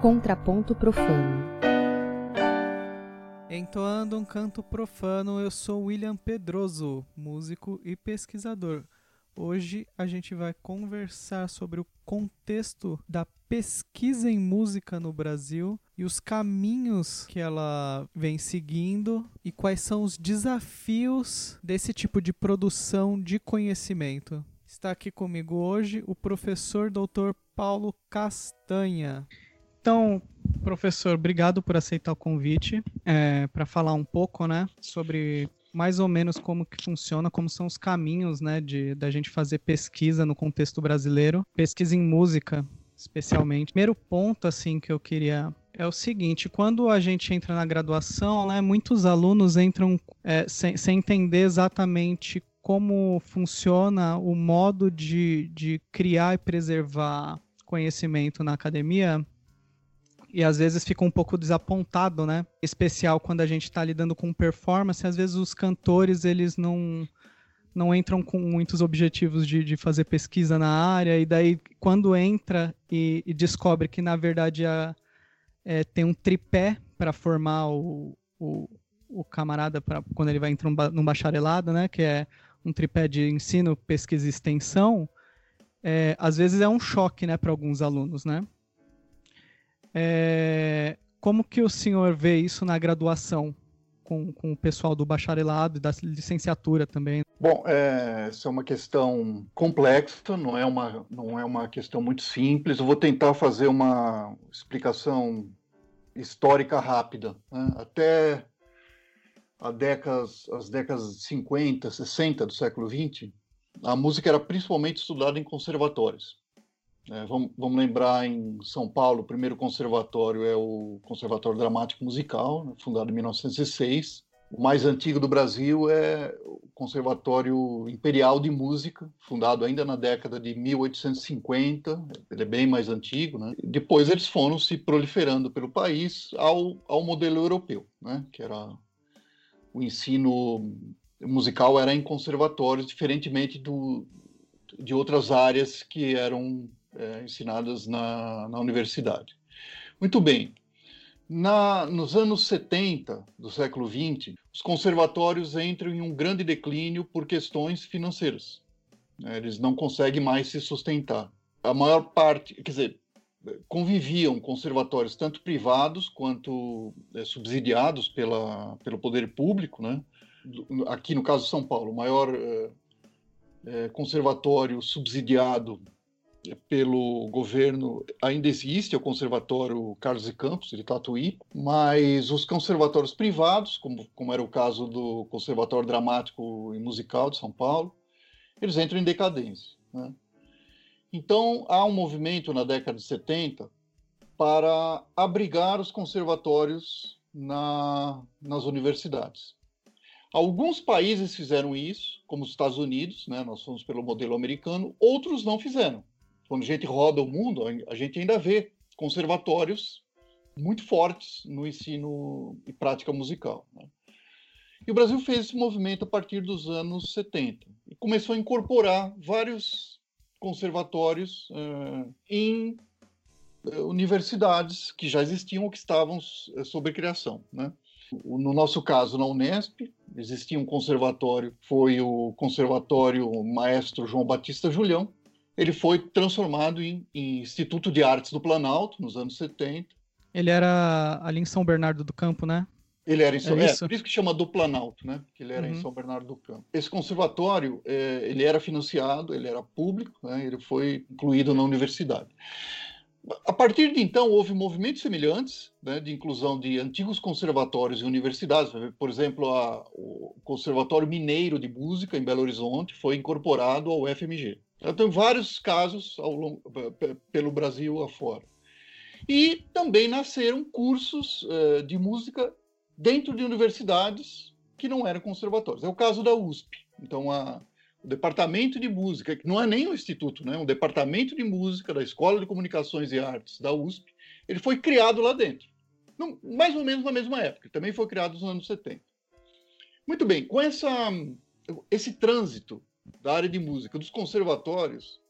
Contraponto Profano. Entoando um canto profano, eu sou William Pedroso, músico e pesquisador. Hoje a gente vai conversar sobre o contexto da pesquisa em música no Brasil e os caminhos que ela vem seguindo e quais são os desafios desse tipo de produção de conhecimento. Está aqui comigo hoje o professor Dr. Paulo Castanha. Então, professor, obrigado por aceitar o convite é, para falar um pouco, né, sobre mais ou menos como que funciona, como são os caminhos, né, de da gente fazer pesquisa no contexto brasileiro, pesquisa em música, especialmente. Primeiro ponto, assim, que eu queria é o seguinte: quando a gente entra na graduação, né, muitos alunos entram é, sem, sem entender exatamente como funciona o modo de, de criar e preservar conhecimento na academia e às vezes fica um pouco desapontado, né? Especial quando a gente está lidando com performance, às vezes os cantores eles não não entram com muitos objetivos de, de fazer pesquisa na área e daí quando entra e, e descobre que na verdade a, é, tem um tripé para formar o, o, o camarada para quando ele vai entrar num bacharelado, né? Que é um tripé de ensino, pesquisa e extensão. É, às vezes é um choque, né, para alguns alunos, né? É, como que o senhor vê isso na graduação com, com o pessoal do bacharelado e da licenciatura também? Bom, é, essa é uma questão complexa, não é uma, não é uma questão muito simples. Eu vou tentar fazer uma explicação histórica rápida. Né? Até a décadas, as décadas 50, 60 do século 20, a música era principalmente estudada em conservatórios. É, vamos, vamos, lembrar em São Paulo, o primeiro conservatório é o Conservatório Dramático Musical, né, fundado em 1906. O mais antigo do Brasil é o Conservatório Imperial de Música, fundado ainda na década de 1850. Ele é bem mais antigo. Né? Depois eles foram se proliferando pelo país ao, ao modelo europeu, né? que era o ensino musical era em conservatórios, diferentemente do, de outras áreas que eram é, ensinadas na, na universidade. Muito bem. Na, nos anos 70 do século 20, os conservatórios entram em um grande declínio por questões financeiras. Né? Eles não conseguem mais se sustentar. A maior parte, quer dizer, conviviam conservatórios tanto privados quanto é, subsidiados pela, pelo poder público, né? Aqui no caso de São Paulo, o maior é, é, conservatório subsidiado pelo governo ainda existe, o Conservatório Carlos de Campos, de Tatuí, mas os conservatórios privados, como, como era o caso do Conservatório Dramático e Musical de São Paulo, eles entram em decadência. Né? Então, há um movimento na década de 70 para abrigar os conservatórios na, nas universidades. Alguns países fizeram isso, como os Estados Unidos, né? nós fomos pelo modelo americano, outros não fizeram quando a gente roda o mundo, a gente ainda vê conservatórios muito fortes no ensino e prática musical. Né? E o Brasil fez esse movimento a partir dos anos 70 e começou a incorporar vários conservatórios uh, em uh, universidades que já existiam ou que estavam uh, sob criação. Né? No nosso caso, na Unesp, existia um conservatório, foi o Conservatório Maestro João Batista Julião, ele foi transformado em, em, Instituto de Artes do Planalto, nos anos 70. Ele era ali em São Bernardo do Campo, né? Ele era em São, é, é por isso que chama do Planalto, né? Porque ele era uhum. em São Bernardo do Campo. Esse conservatório, é, ele era financiado, ele era público, né? ele foi incluído na universidade. A partir de então, houve movimentos semelhantes né, de inclusão de antigos conservatórios e universidades. Por exemplo, a, o Conservatório Mineiro de Música, em Belo Horizonte, foi incorporado ao FMG. Eu tenho vários casos longo, pelo Brasil afora. E também nasceram cursos uh, de música dentro de universidades que não eram conservatórios. É o caso da USP. Então, a, o departamento de música, que não é nem um instituto, né? um departamento de música da Escola de Comunicações e Artes da USP, ele foi criado lá dentro. mais ou menos na mesma época. Também foi criado nos anos 70. Muito bem, com essa, esse trânsito da área de música dos conservatórios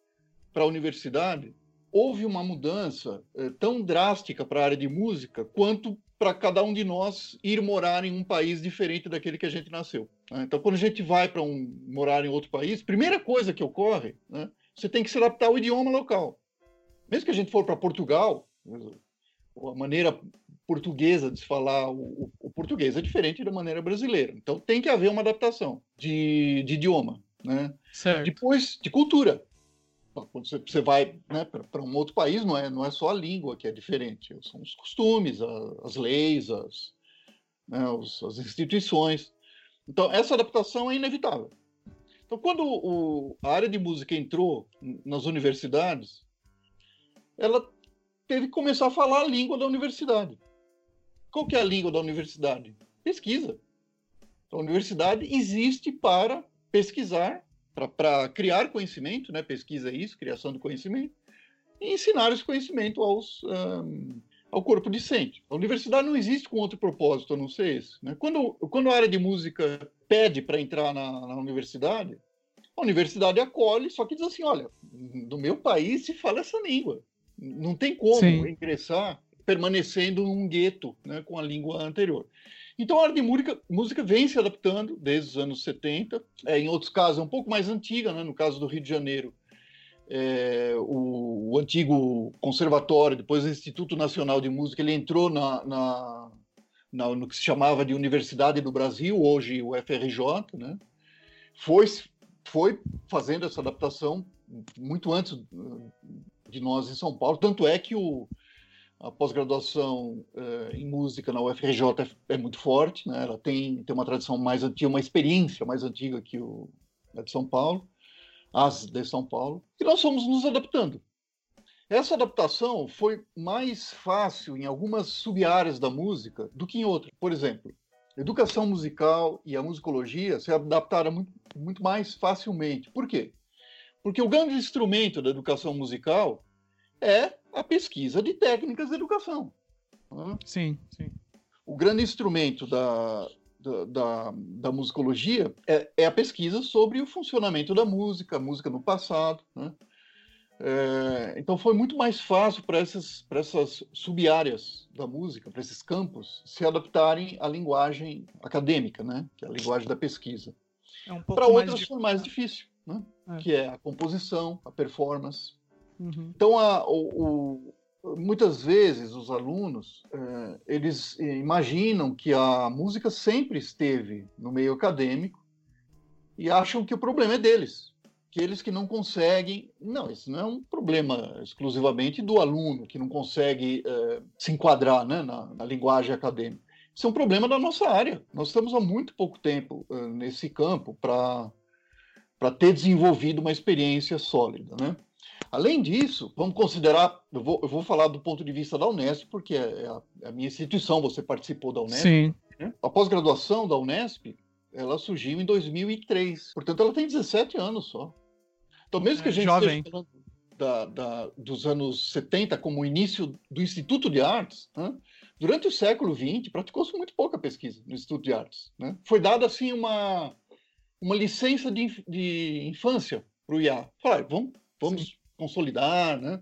para a universidade, houve uma mudança é, tão drástica para a área de música quanto para cada um de nós ir morar em um país diferente daquele que a gente nasceu. Né? Então, quando a gente vai para um, morar em outro país, primeira coisa que ocorre, né, você tem que se adaptar ao idioma local. Mesmo que a gente for para Portugal, a maneira portuguesa de se falar o, o, português é diferente da maneira brasileira. Então, tem que haver uma adaptação de, de idioma. Né? Certo. Depois, de cultura. Quando você vai né, para um outro país, não é, não é só a língua que é diferente, são os costumes, a, as leis, as, né, os, as instituições. Então, essa adaptação é inevitável. Então, quando o, a área de música entrou nas universidades, ela teve que começar a falar a língua da universidade. Qual que é a língua da universidade? Pesquisa. Então, a universidade existe para pesquisar para criar conhecimento, né? pesquisa é isso, criação do conhecimento, e ensinar esse conhecimento aos, um, ao corpo discente. A universidade não existe com outro propósito, a não ser esse. Né? Quando, quando a área de música pede para entrar na, na universidade, a universidade acolhe, só que diz assim, olha, no meu país se fala essa língua. Não tem como Sim. ingressar permanecendo num gueto né, com a língua anterior. Então a área de música, música vem se adaptando desde os anos 70, é, em outros casos é um pouco mais antiga, né? no caso do Rio de Janeiro, é, o, o, antigo conservatório, depois o Instituto Nacional de Música, ele entrou na, na, na, no que se chamava de Universidade do Brasil, hoje o FRJ, né? foi, foi fazendo essa adaptação muito antes de nós em São Paulo, tanto é que o, a pós-graduação uh, em música na UFRJ é, é, muito forte, né? ela tem, tem uma tradição mais antiga, uma experiência mais antiga que o, de São Paulo, as de São Paulo, e nós fomos nos adaptando. Essa adaptação foi mais fácil em algumas sub-áreas da música do que em outras. Por exemplo, educação musical e a musicologia se adaptaram muito, muito mais facilmente. Por quê? Porque o grande instrumento da educação musical é a pesquisa de técnicas de educação. Né? Sim, sim. O grande instrumento da, da, da, da musicologia é, é, a pesquisa sobre o funcionamento da música, a música no passado. Né? É, então foi muito mais fácil para essas, essas sub-áreas da música, para esses campos, se adaptarem à linguagem acadêmica, né? que é a linguagem da pesquisa. É um para outras foi mais difícil, né? É. que é a composição, a performance. Uhum. Então, a, o, o, muitas vezes os alunos é, eles imaginam que a música sempre esteve no meio acadêmico e acham que o problema é deles, que eles que não conseguem. Não, isso não é um problema exclusivamente do aluno que não consegue é, se enquadrar né, na, na linguagem acadêmica. Isso é um problema da nossa área. Nós estamos há muito pouco tempo nesse campo para ter desenvolvido uma experiência sólida. Né? Além disso, vamos considerar, eu vou, eu vou falar do ponto de vista da Unesp, porque é a, é a minha instituição, você participou da Unesp. Sim. Né? A pós-graduação da Unesp, ela surgiu em 2003, portanto ela tem 17 anos só. Então, mesmo é, que a gente jovem. esteja da, da, dos anos 70 como início do Instituto de Artes, né? durante o século XX praticou-se muito pouca pesquisa no Instituto de Artes. Né? Foi dada assim uma, uma licença de, de infância para o IA. Falar, vamos, vamos consolidar, né?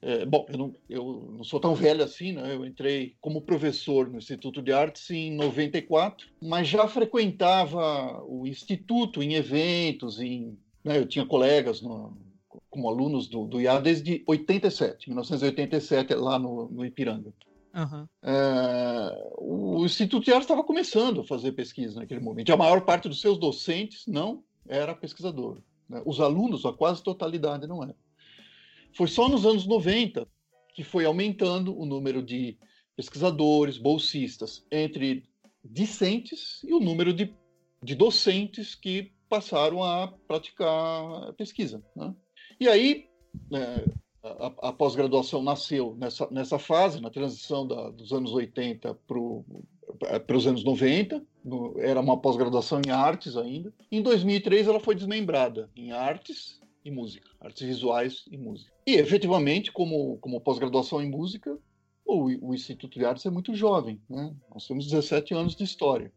É, bom, eu não, eu não, sou tão velho assim, né? Eu entrei como professor no Instituto de Artes em 94, mas já frequentava o instituto em eventos, em, né? eu tinha colegas no, como alunos do, do IA desde 87, 1987, lá no, no Ipiranga. Uhum. É, o Instituto de Artes estava começando a fazer pesquisa naquele momento. A maior parte dos seus docentes não era pesquisador. Né? Os alunos, a quase totalidade, não era. Foi só nos anos 90 que foi aumentando o número de pesquisadores, bolsistas, entre discentes e o número de, de docentes que passaram a praticar pesquisa. Né? E aí, é, a, a pós-graduação nasceu nessa, nessa fase, na transição da, dos anos 80 para os anos 90, no, era uma pós-graduação em artes ainda. Em 2003, ela foi desmembrada em artes e música, artes visuais e música. E, efetivamente, como, como pós-graduação em música, o, o, Instituto de Artes é muito jovem, né? Nós temos 17 anos de história.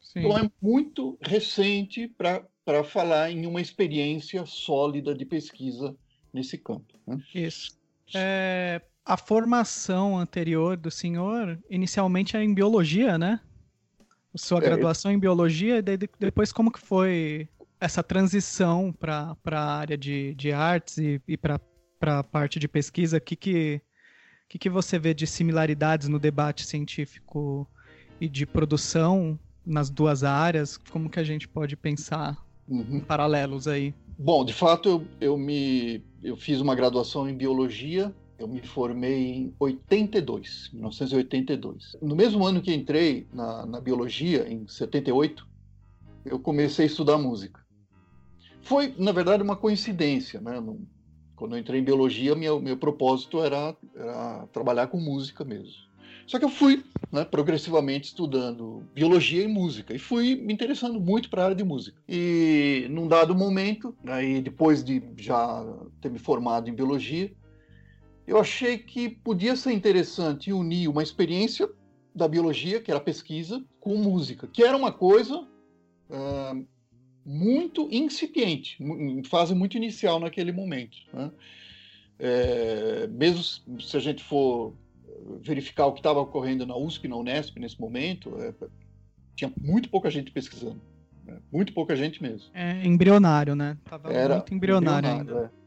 Sim. Então, é muito recente para falar em uma experiência sólida de pesquisa nesse campo. Né? Isso. É, a formação anterior do senhor, inicialmente era em biologia, né? Sua é, graduação eu... em biologia, e depois como que foi essa transição para a área de, de artes e, e para a parte de pesquisa? O que, que, que, que você vê de similaridades no debate científico e de produção nas duas áreas? Como que a gente pode pensar uhum. paralelos aí? Bom, de fato, eu, eu, me, eu fiz uma graduação em biologia eu me formei em 82, 1982. No mesmo ano que entrei na, na, biologia, em 78, eu comecei a estudar música. Foi, na verdade, uma coincidência. Né? quando eu entrei em biologia, meu, meu propósito era, era trabalhar com música mesmo. Só que eu fui né, progressivamente estudando biologia e música e fui me interessando muito para a área de música. E num dado momento, aí depois de já ter me formado em biologia, eu achei que podia ser interessante unir uma experiência da biologia, que era pesquisa, com música, que era uma coisa uh, muito incipiente, em fase muito inicial naquele momento. Né? É, mesmo se a gente for verificar o que estava ocorrendo na USP, na Unesp nesse momento, é, tinha muito pouca gente pesquisando. Né? Muito pouca gente mesmo. É embrionário, né? Tava Era muito embrionário, embrionário ainda. É.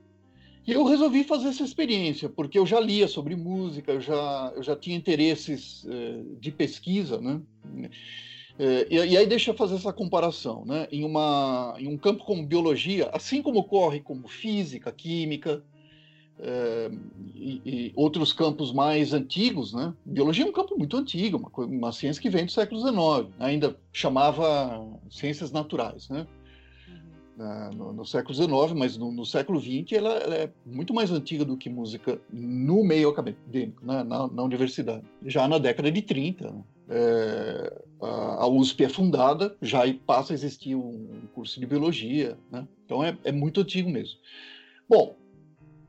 E eu resolvi fazer essa experiência, porque eu já lia sobre música, eu já, eu já tinha interesses eh, de pesquisa, né? Eh, e, e, aí deixa eu fazer essa comparação, né? Em, uma, em um campo como biologia, assim como ocorre como física, química, eh, e, e, outros campos mais antigos, né? Biologia é um campo muito antigo, uma, uma ciência que vem do século XIX, ainda chamava ciências naturais, né? no, no, século XIX, mas no, no século XX ela, ela, é muito mais antiga do que música no meio acadêmico, né, na, na, universidade. Já na década de 30, né, é, a, USP é fundada, já passa a existir um curso de biologia, né, então é, é muito antigo mesmo. Bom,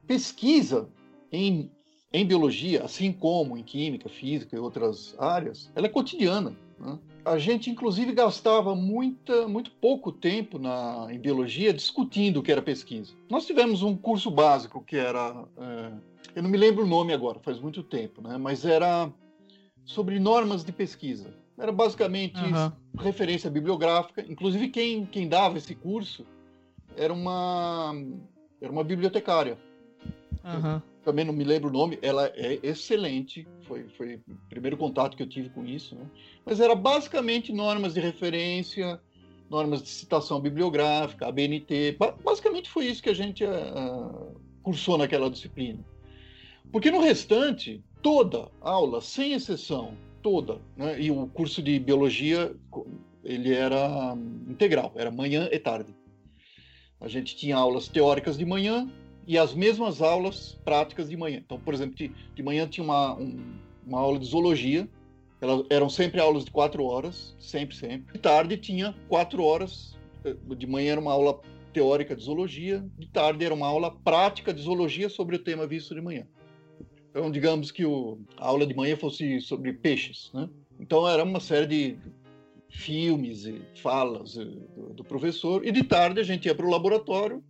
pesquisa em, em biologia, assim como em química, física e outras áreas, ela é cotidiana. Né? a gente inclusive gastava muita, muito pouco tempo na, em biologia discutindo o que era pesquisa. Nós tivemos um curso básico que era, é, eu não me lembro o nome agora, faz muito tempo, né? mas era sobre normas de pesquisa. Era basicamente uhum. referência bibliográfica. Inclusive quem, quem dava esse curso era uma, era uma bibliotecária. Uhum também não me lembro o nome, ela é excelente, foi, foi o primeiro contato que eu tive com isso, né? mas era basicamente normas de referência, normas de citação bibliográfica, a BNT, basicamente foi isso que a gente uh, cursou naquela disciplina. Porque no restante, toda aula, sem exceção, toda, né? e o curso de biologia, ele era integral, era manhã e tarde. A gente tinha aulas teóricas de manhã, e as mesmas aulas práticas de manhã. Então, por exemplo, de, de manhã tinha uma, um, uma aula de zoologia, elas eram sempre aulas de quatro horas, sempre, sempre. De tarde tinha quatro horas, eh, de manhã era uma aula teórica de zoologia, de tarde era uma aula prática de zoologia sobre o tema visto de manhã. Então, digamos que o, a aula de manhã fosse sobre peixes, né? Então, era uma série de filmes e falas eh, do, do professor, e de tarde a gente ia para o laboratório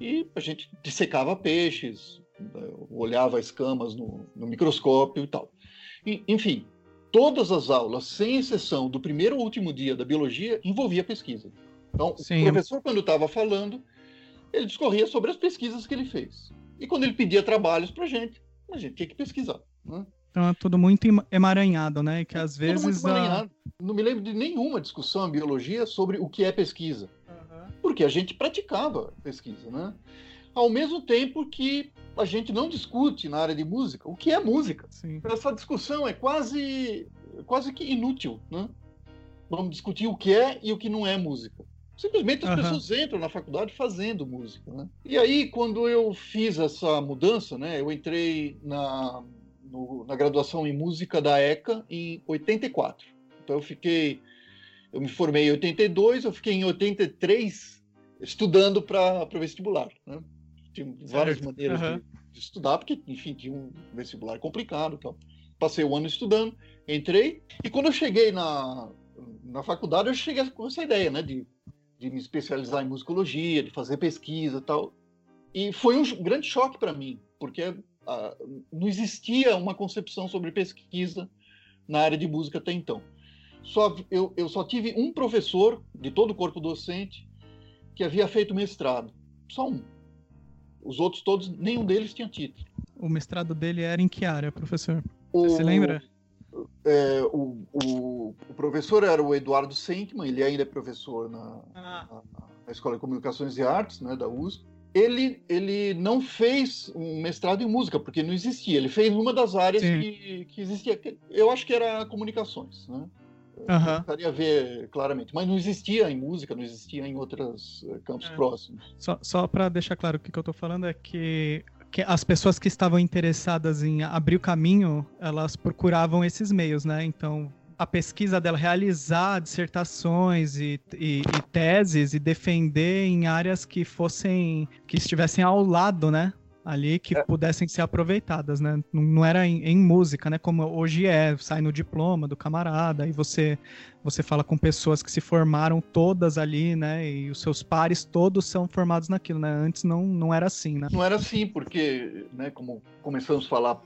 e a gente dissecava peixes, olhava escamas no, no microscópio e tal. E, enfim, todas as aulas, sem exceção do primeiro ou último dia da biologia, envolvia pesquisa. Então, Sim. o professor, quando estava falando, ele discorria sobre as pesquisas que ele fez. E quando ele pedia trabalhos para a gente, a gente tinha que pesquisar. Né? Então é tudo muito emaranhado, né? Que às vezes. A... Não me lembro de nenhuma discussão em biologia sobre o que é pesquisa porque a gente praticava pesquisa, né? Ao mesmo tempo que a gente não discute na área de música o que é música. Sim. Essa discussão é quase, quase que inútil, né? Vamos discutir o que é e o que não é música. Simplesmente as uhum. pessoas entram na faculdade fazendo música, né? E aí, quando eu fiz essa mudança, né? Eu entrei na, no, na graduação em música da ECA em 84. Então eu fiquei... Eu me formei em 82, eu fiquei em 83 estudando para o vestibular. Né? Tinha várias maneiras uhum. de, de, estudar, porque, enfim, tinha um vestibular complicado. Então. Passei o ano estudando, entrei, e quando eu cheguei na, na faculdade, eu cheguei com essa ideia né, de, de me especializar em musicologia, de fazer pesquisa e tal. E foi um grande choque para mim, porque a, não existia uma concepção sobre pesquisa na área de música até então. Só, eu, eu só tive um professor de todo o corpo docente que havia feito mestrado. Só um. Os outros todos, nenhum deles tinha título. O mestrado dele era em que área, professor? Você se lembra? É, o, o, o, professor era o Eduardo Senkman, ele ainda é professor na, ah. na, na, Escola de Comunicações e Artes, né, da USP. Ele, ele não fez um mestrado em música, porque não existia. Ele fez uma das áreas que, que existia. Eu acho que era comunicações, né? Uhum. Precisaria ver claramente. Mas não existia em música, não existia em outros eh, campos é. próximos. Só, só para deixar claro o que, que eu estou falando é que que as pessoas que estavam interessadas em abrir o caminho, elas procuravam esses meios, né? Então, a pesquisa dela, realizar dissertações e, e, e, teses e defender em áreas que fossem, que estivessem ao lado, né? Ali que é. pudessem ser aproveitadas, né? Não, não era em, em, música, né? Como hoje é, sai no diploma do camarada, e você você fala com pessoas que se formaram todas ali, né? E os seus pares todos são formados naquilo, né? Antes não, não era assim, né? Não era assim, porque, né? Como começamos a falar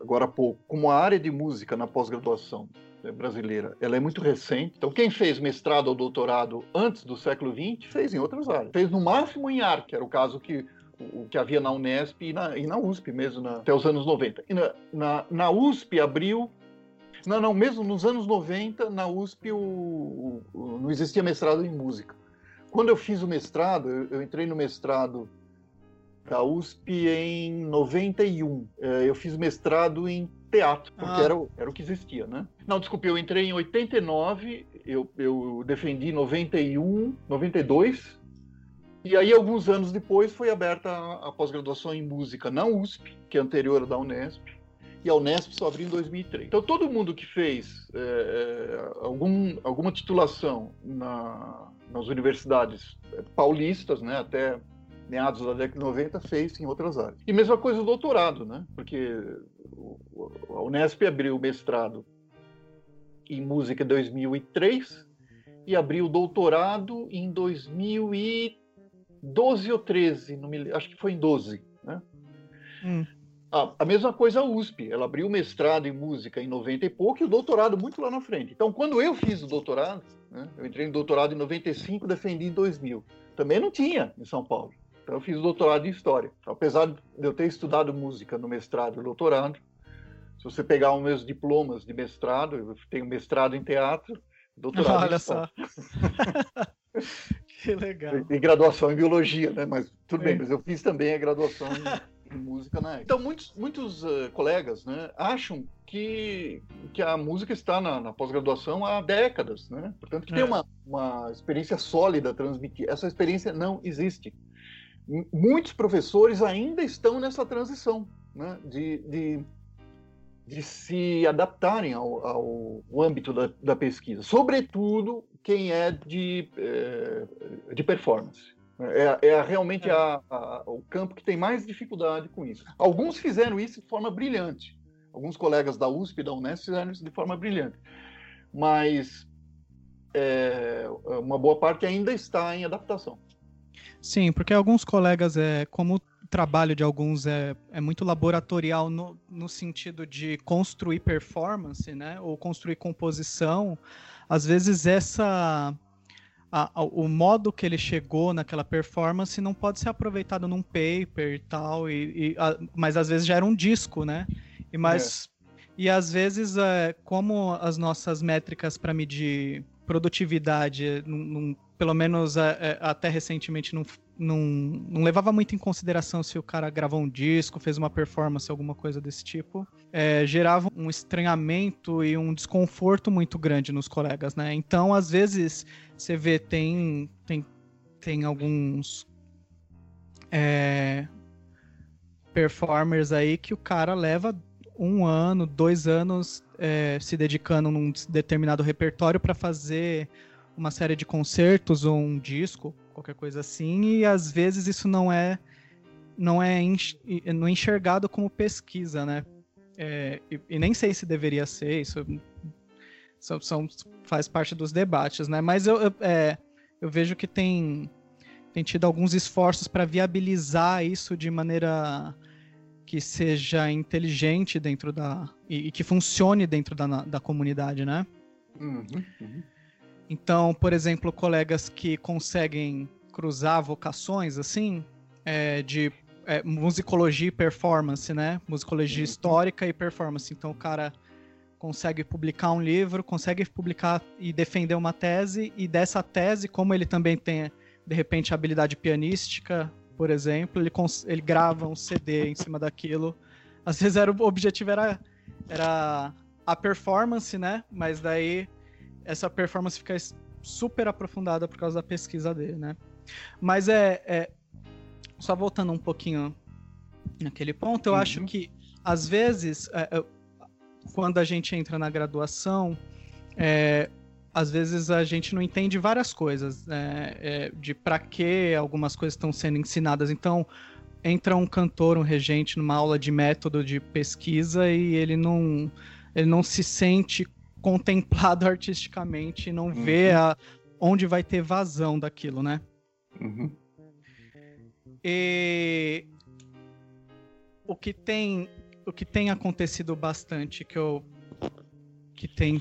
agora há pouco, como a área de música na pós-graduação né, brasileira, ela é muito recente. Então, quem fez mestrado ou doutorado antes do século XX fez em outras áreas. Fez no máximo em arte, que era o caso que o que havia na Unesp e na, e na USP mesmo, na, até os anos 90. E na, na, na, USP abriu. Não, não, mesmo nos anos 90, na USP o, o, não existia mestrado em música. Quando eu fiz o mestrado, eu, eu entrei no mestrado da USP em 91. É, eu fiz mestrado em teatro, porque ah. era, era o que existia, né? Não, desculpe, eu entrei em 89, eu, eu defendi 91, 92, e aí, alguns anos depois, foi aberta a, pós-graduação em música na USP, que é anterior da Unesp, e a Unesp só abriu em 2003. Então, todo mundo que fez é, é, algum, alguma titulação na, nas universidades paulistas, né, até meados da década de 90, fez em outras áreas. E mesma coisa o doutorado, né, porque a Unesp abriu o mestrado em música em 2003 e abriu o doutorado em 2003. 12 ou 13, não me, acho que foi em 12. Né? Hum. A, a, mesma coisa a USP, ela abriu o mestrado em música em 90 e pouco e o doutorado muito lá na frente. Então, quando eu fiz o doutorado, né, eu entrei em doutorado em 95, defendi em 2000. Também não tinha em São Paulo. Então, eu fiz o doutorado em História. Apesar de eu ter estudado música no mestrado e doutorado, se você pegar os meus diplomas de mestrado, eu tenho mestrado em teatro, doutorado Olha em História. só. Que legal. E, graduação em biologia, né? Mas tudo bem, mas eu fiz também a graduação em, em música na época. Então, muitos, muitos uh, colegas né, acham que, que a música está na, na pós-graduação há décadas, né? Portanto, que é. tem uma, uma experiência sólida a transmitir. Essa experiência não existe. M muitos professores ainda estão nessa transição, né? De, de de se adaptarem ao, ao âmbito da, da, pesquisa, sobretudo quem é de, é, de performance. É, é realmente é. A, a, o campo que tem mais dificuldade com isso. Alguns fizeram isso de forma brilhante. Alguns colegas da USP e da Unesp fizeram isso de forma brilhante. Mas é, uma boa parte ainda está em adaptação. Sim, porque alguns colegas, é, como o trabalho de alguns é, é muito laboratorial no, no sentido de construir performance, né? Ou construir composição, às vezes essa a, a, o modo que ele chegou naquela performance não pode ser aproveitado num paper e tal, e, e a, mas às vezes já era um disco, né? E mas é. e às vezes é, como as nossas métricas para medir produtividade, num, pelo menos é, é, até recentemente não, não, não levava muito em consideração se o cara gravou um disco, fez uma performance, alguma coisa desse tipo, é, gerava um estranhamento e um desconforto muito grande nos colegas, né? Então, às vezes, você vê, tem, tem, tem alguns é, performers aí que o cara leva um ano, dois anos é, se dedicando num determinado repertório para fazer uma série de concertos ou um disco, qualquer coisa assim, e às vezes isso não é não é, não é enxergado como pesquisa, né? É, e, e, nem sei se deveria ser, isso são, são faz parte dos debates, né? Mas eu, eu, é, eu vejo que tem, tem tido alguns esforços para viabilizar isso de maneira que seja inteligente dentro da. e, e que funcione dentro da, da comunidade, né? Uhum, uhum. Então, por exemplo, colegas que conseguem cruzar vocações, assim, é, de é, musicologia e performance, né? Musicologia uhum. histórica e performance. Então, o cara consegue publicar um livro, consegue publicar e defender uma tese, e dessa tese, como ele também tem, de repente, habilidade pianística, por exemplo, ele, ele grava um CD em cima daquilo. Às vezes era, o objetivo era, era a performance, né? Mas daí essa performance fica super aprofundada por causa da pesquisa dele, né? Mas é, é só voltando um pouquinho naquele ponto, eu uhum. acho que às vezes é, quando a gente entra na graduação, é, às vezes a gente não entende várias coisas, né? é, de para que algumas coisas estão sendo ensinadas. Então, entra um cantor, um regente numa aula de método de pesquisa e ele não, ele não se sente contemplado artisticamente, não uhum. vê a, onde vai ter vazão daquilo, né? Uhum. E o que tem o que tem acontecido bastante que eu que tem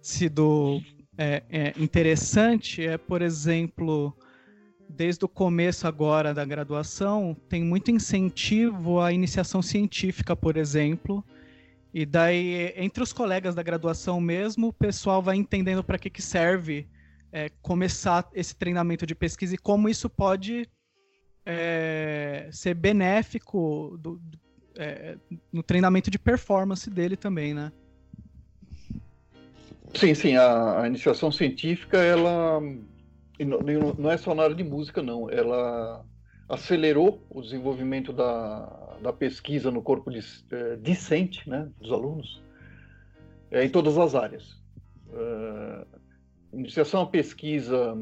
sido é, é interessante é, por exemplo, desde o começo agora da graduação, tem muito incentivo à iniciação científica, por exemplo. E daí, entre os colegas da graduação mesmo, o pessoal vai entendendo para que, que serve é, começar esse treinamento de pesquisa e como isso pode é, ser benéfico do, é, no treinamento de performance dele também, né? Sim, sim, a, a iniciação científica, ela não, não é só na área de música, não. Ela acelerou o desenvolvimento da, da pesquisa no corpo de, é, discente né, dos alunos é, em todas as áreas. É, iniciação à pesquisa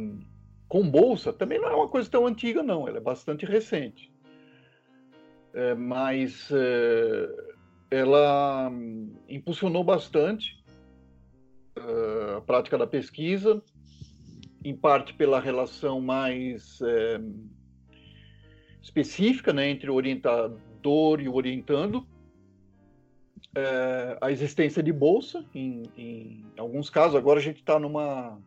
com bolsa também não é uma coisa tão antiga, não. Ela é bastante recente. É, mas ela impulsionou bastante a prática da pesquisa, em parte pela relação mais é, específica né, entre o e orientando, é, a existência de bolsa, em, em, alguns casos, agora a gente está numa,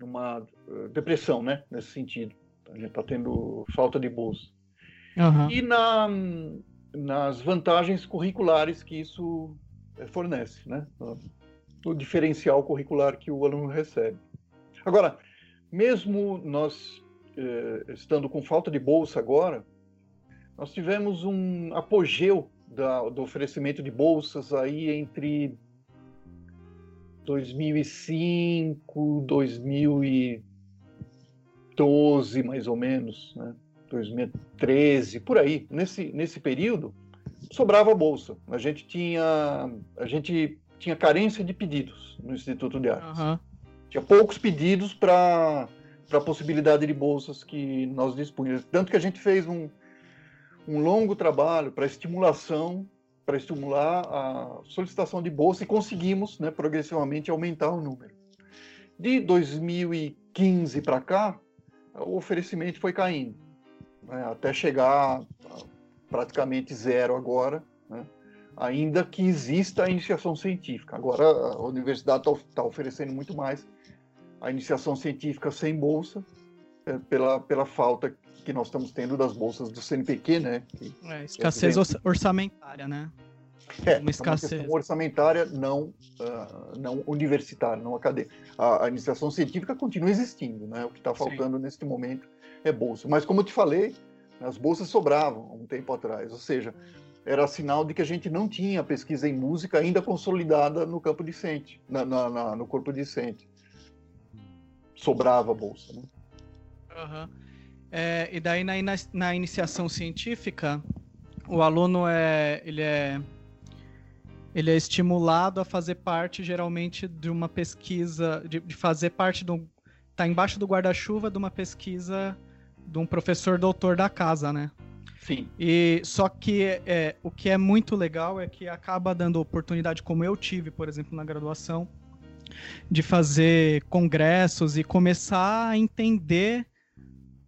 numa eh, depressão, né, nesse sentido. A gente está tendo falta de bolsa. Uhum. E na, nas vantagens curriculares que isso fornece, né? o diferencial curricular que o aluno recebe. Agora, mesmo nós eh, estando com falta de bolsa agora, nós tivemos um apogeu da, do oferecimento de bolsas aí entre 2005, 2012, mais ou menos, né? 2013, por aí. Nesse, nesse período, sobrava bolsa. A gente tinha, a gente tinha carência de pedidos no Instituto de Artes. Uhum. Tinha poucos pedidos para a possibilidade de bolsas que nós dispunhamos. Tanto que a gente fez um, um longo trabalho para estimulação, para estimular a solicitação de bolsa e conseguimos né, progressivamente aumentar o número. De 2015 para cá, o oferecimento foi caindo, né, até chegar praticamente zero agora. Né? ainda que exista a iniciação científica. Agora, a universidade está tá oferecendo muito mais a iniciação científica sem bolsa, pela, pela falta que nós estamos tendo das bolsas do CNPq, né? Que, é, escassez é orçamentária, né? É, uma escassez. Uma orçamentária não, uh, não universitária, não acadêmica. A, a, iniciação científica continua existindo, né? O que está faltando Sim. neste momento é bolsa. Mas, como eu te falei, as bolsas sobravam há um tempo atrás, ou seja, era sinal de que a gente não tinha pesquisa em música ainda consolidada no campo discente, na, na, na no corpo discente. Sobrava a bolsa, né? Uhum. É, e daí na, na iniciação científica, o aluno é ele é ele é estimulado a fazer parte geralmente de uma pesquisa, de, de fazer parte do tá embaixo do guarda-chuva de uma pesquisa de um professor doutor da casa, né? Sim. E só que é, o que é muito legal é que acaba dando oportunidade, como eu tive, por exemplo, na graduação, de fazer congressos e começar a entender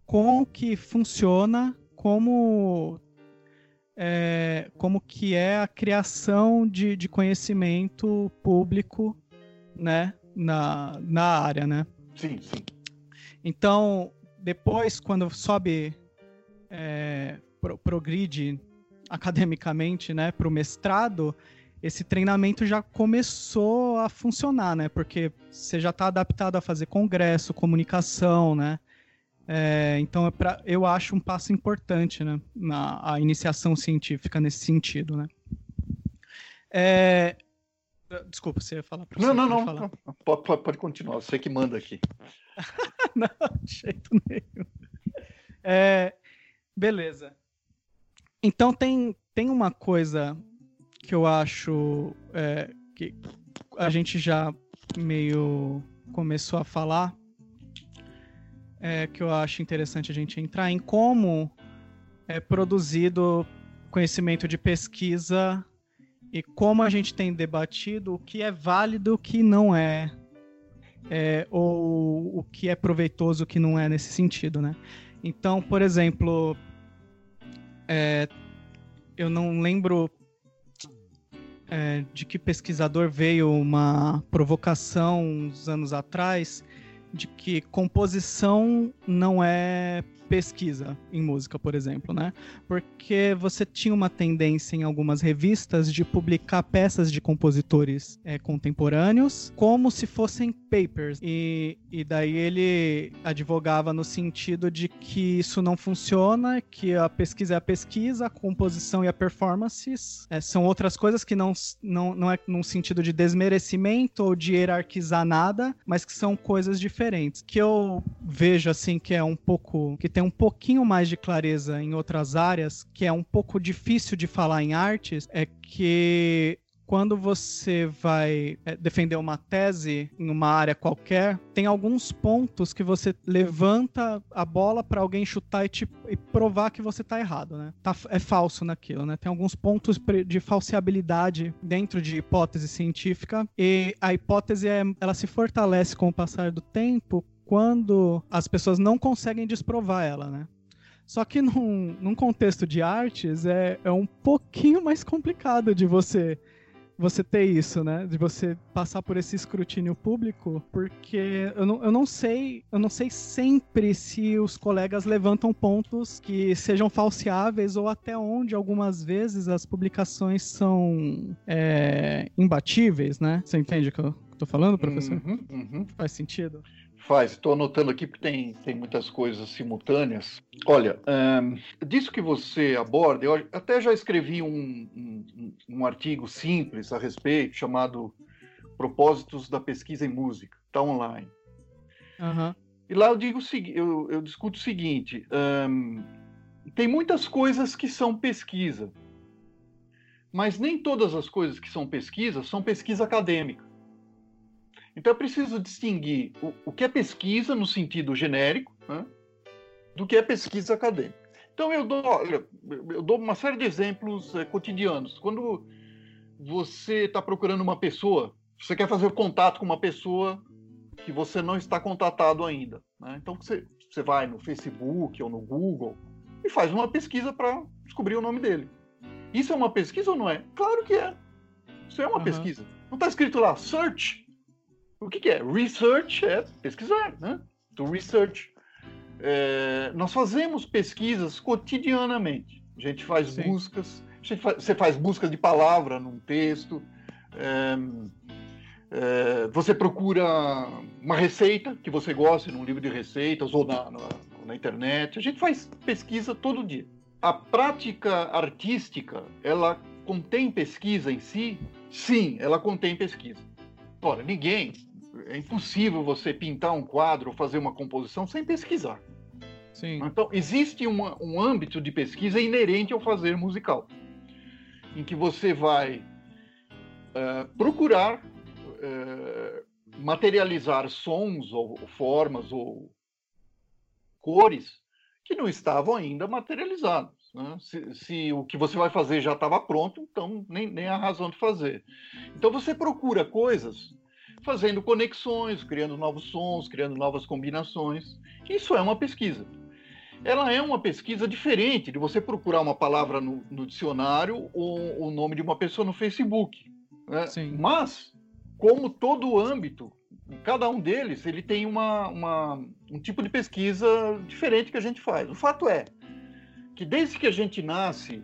como que funciona, como é, como que é a criação de, de conhecimento público, né, na, na área, né? Sim, sim. Então, depois, quando sobe, é, pro, progride academicamente, né, para o mestrado, esse treinamento já começou a funcionar, né? Porque você já está adaptado a fazer congresso, comunicação, né? É, então, é pra, eu acho um passo importante, né? Na a iniciação científica nesse sentido, né? É, desculpa, você ia falar. Não, não, não, não. Pode, pode, pode, continuar. Você que manda aqui. não, de jeito nenhum. É, beleza. Então tem, tem uma coisa que eu acho é, que a gente já meio começou a falar, é, que eu acho interessante a gente entrar em como é produzido conhecimento de pesquisa e como a gente tem debatido o que é válido, o que não é, é ou o que é proveitoso, o que não é nesse sentido, né? Então, por exemplo, é, eu não lembro é, de que pesquisador veio uma provocação uns anos atrás de que composição não é pesquisa em música, por exemplo, né? Porque você tinha uma tendência em algumas revistas de publicar peças de compositores é, contemporâneos como se fossem papers. E, e daí ele advogava no sentido de que isso não funciona, que a pesquisa é a pesquisa, a composição e a performance é, são outras coisas que não, não, não é num sentido de desmerecimento ou de hierarquizar nada, mas que são coisas diferentes. Que eu vejo assim que é um pouco que tem tem um pouquinho mais de clareza em outras áreas, que é um pouco difícil de falar em artes, é que quando você vai é, defender uma tese em uma área qualquer, tem alguns pontos que você levanta a bola para alguém chutar e, te, e, provar que você está errado, né? Tá, é falso naquilo, né? Tem alguns pontos de falseabilidade dentro de hipótese científica e a hipótese é, ela se fortalece com o passar do tempo quando as pessoas não conseguem desprovar ela, né? Só que num, num contexto de artes é, é um pouquinho mais complicado de você você ter isso, né? De você passar por esse escrutínio público, porque eu não, eu não sei, eu não sei sempre se os colegas levantam pontos que sejam falseáveis ou até onde algumas vezes as publicações são é, imbatíveis, né? Você entende o que eu tô falando, professor? Uhum, uhum. Faz sentido? Faz, estou anotando aqui porque tem, tem muitas coisas simultâneas. Olha, disso que você aborda, eu até já escrevi um, um, um artigo simples a respeito, chamado Propósitos da Pesquisa em Música, está online. Uhum. E lá eu digo eu, eu discuto o seguinte: tem muitas coisas que são pesquisa, mas nem todas as coisas que são pesquisa são pesquisa acadêmica. Então é preciso distinguir o, o que é pesquisa no sentido genérico né, do que é pesquisa acadêmica. Então eu dou, eu dou uma série de exemplos é, cotidianos. Quando você está procurando uma pessoa, você quer fazer contato com uma pessoa que você não está contatado ainda. Né? Então você, você vai no Facebook ou no Google e faz uma pesquisa para descobrir o nome dele. Isso é uma pesquisa ou não é? Claro que é. Isso é uma uhum. pesquisa. Não está escrito lá search o que, que é? Research é pesquisar, né? To research. É, nós fazemos pesquisas cotidianamente. A gente faz Sim. buscas, gente faz, você faz busca de palavra num texto, é, é, você procura uma receita que você gosta num livro de receitas ou na, na, na internet. A gente faz pesquisa todo dia. A prática artística, ela contém pesquisa em si? Sim, ela contém pesquisa. Ora, ninguém é impossível você pintar um quadro ou fazer uma composição sem pesquisar. Sim. Então, existe uma, um âmbito de pesquisa inerente ao fazer musical, em que você vai uh, procurar uh, materializar sons ou, ou formas ou cores que não estavam ainda materializados. Né? Se, se, o que você vai fazer já estava pronto, então nem, nem a razão de fazer. Então você procura coisas fazendo conexões, criando novos sons, criando novas combinações. Isso é uma pesquisa. ela é uma pesquisa diferente de você procurar uma palavra no, no dicionário ou o nome de uma pessoa no Facebook. Né? Mas, como todo âmbito, cada um deles ele tem uma, uma, um tipo de pesquisa diferente que a gente faz. O fato é que desde que a gente nasce,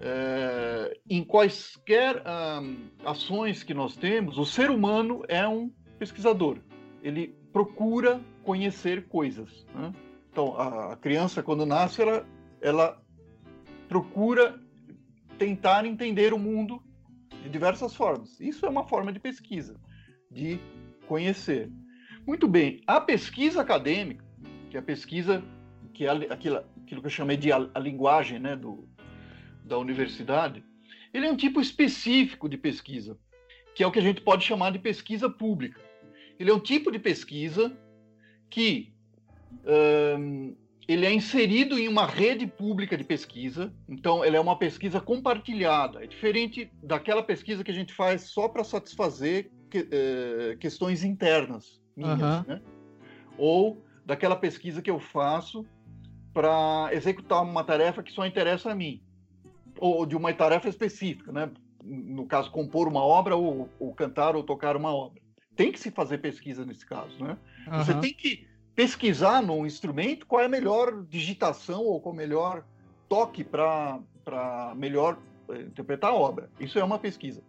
é, em quaisquer ações que nós temos, o ser humano é um pesquisador. Ele procura conhecer coisas. Né? Então, a, a criança, quando nasce, ela, ela procura tentar entender o mundo de diversas formas. Isso é uma forma de pesquisa, de conhecer. Muito bem, a pesquisa acadêmica, que é a pesquisa, que é aquilo, aquilo que eu chamei de a, a linguagem né, do, da universidade, ele é um tipo específico de pesquisa, que é o que a gente pode chamar de pesquisa pública. Ele é um tipo de pesquisa que um, ele é inserido em uma rede pública de pesquisa, então ele é uma pesquisa compartilhada. É diferente daquela pesquisa que a gente faz só para satisfazer que, uh, questões internas minhas, uhum. né? ou daquela pesquisa que eu faço para executar uma tarefa que só interessa a mim, ou de uma tarefa específica, né? no caso, compor uma obra, ou, ou cantar ou tocar uma obra. Tem que se fazer pesquisa nesse caso. Né? Uhum. Você tem que pesquisar no instrumento qual é a melhor digitação ou qual é o melhor toque para melhor eh, interpretar a obra. Isso é uma pesquisa.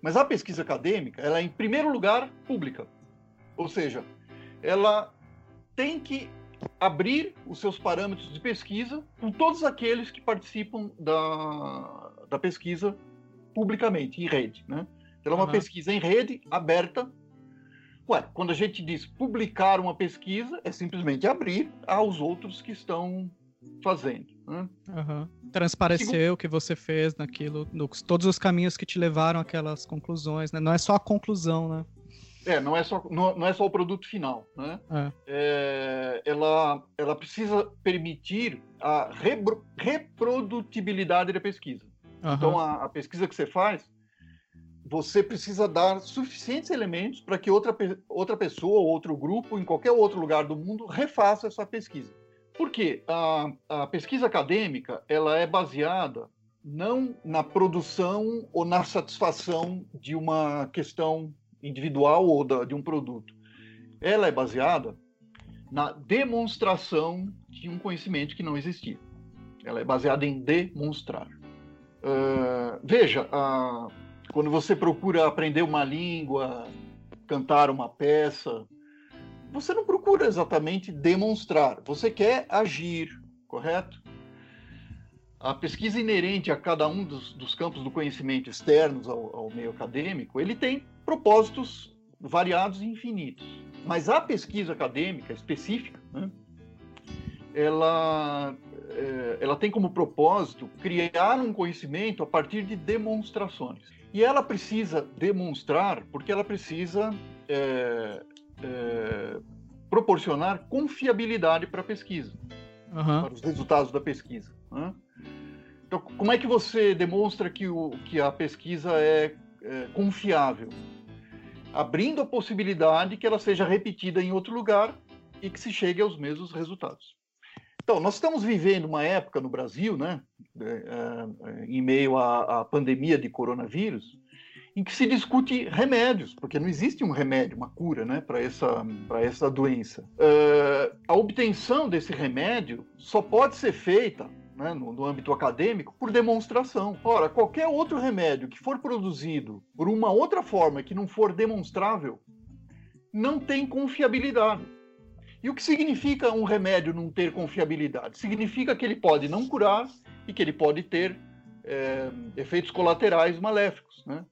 Mas a pesquisa acadêmica, ela é, em primeiro lugar, pública. Ou seja, ela tem que abrir os seus parâmetros de pesquisa com todos aqueles que participam da, da pesquisa publicamente, em rede. Né? Então, é uma uhum. pesquisa em rede, aberta, Ué, quando a gente diz publicar uma pesquisa, é simplesmente abrir aos outros que estão fazendo. Né? Uhum. Transparecer o que você fez naquilo, no, todos os caminhos que te levaram àquelas conclusões, né? Não é só a conclusão, né? É, não é só, não, não é só o produto final, né? É. É, ela, ela precisa permitir a repro, reprodutibilidade da pesquisa. Uhum. Então, a, a pesquisa que você faz, você precisa dar suficientes elementos para que outra, outra pessoa, outro grupo, em qualquer outro lugar do mundo, refaça essa pesquisa. Por quê? A, a pesquisa acadêmica ela é baseada não na produção ou na satisfação de uma questão individual ou da, de um produto. Ela é baseada na demonstração de um conhecimento que não existia. Ela é baseada em demonstrar. Uh, veja, uh, quando você procura aprender uma língua, cantar uma peça, você não procura exatamente demonstrar, você quer agir, correto? A pesquisa inerente a cada um dos, dos campos do conhecimento externos ao, ao meio acadêmico, ele tem propósitos variados e infinitos. Mas a pesquisa acadêmica específica, né, ela, é, ela tem como propósito criar um conhecimento a partir de demonstrações. E ela precisa demonstrar, porque ela precisa é, é, proporcionar confiabilidade para a pesquisa, uhum. para os resultados da pesquisa. Né? Então, como é que você demonstra que, o, que a pesquisa é, é confiável? Abrindo a possibilidade que ela seja repetida em outro lugar e que se chegue aos mesmos resultados. Então, nós estamos vivendo uma época no Brasil, né, é, é, em meio à, à, pandemia de coronavírus, em que se discute remédios, porque não existe um remédio, uma cura né, para essa, essa doença. Uh, a obtenção desse remédio só pode ser feita né, no, no, âmbito acadêmico por demonstração. Ora, qualquer outro remédio que for produzido por uma outra forma que não for demonstrável, não tem confiabilidade. E o que significa um remédio não ter confiabilidade? Significa que ele pode não curar e que ele pode ter é, efeitos colaterais maléficos. Né?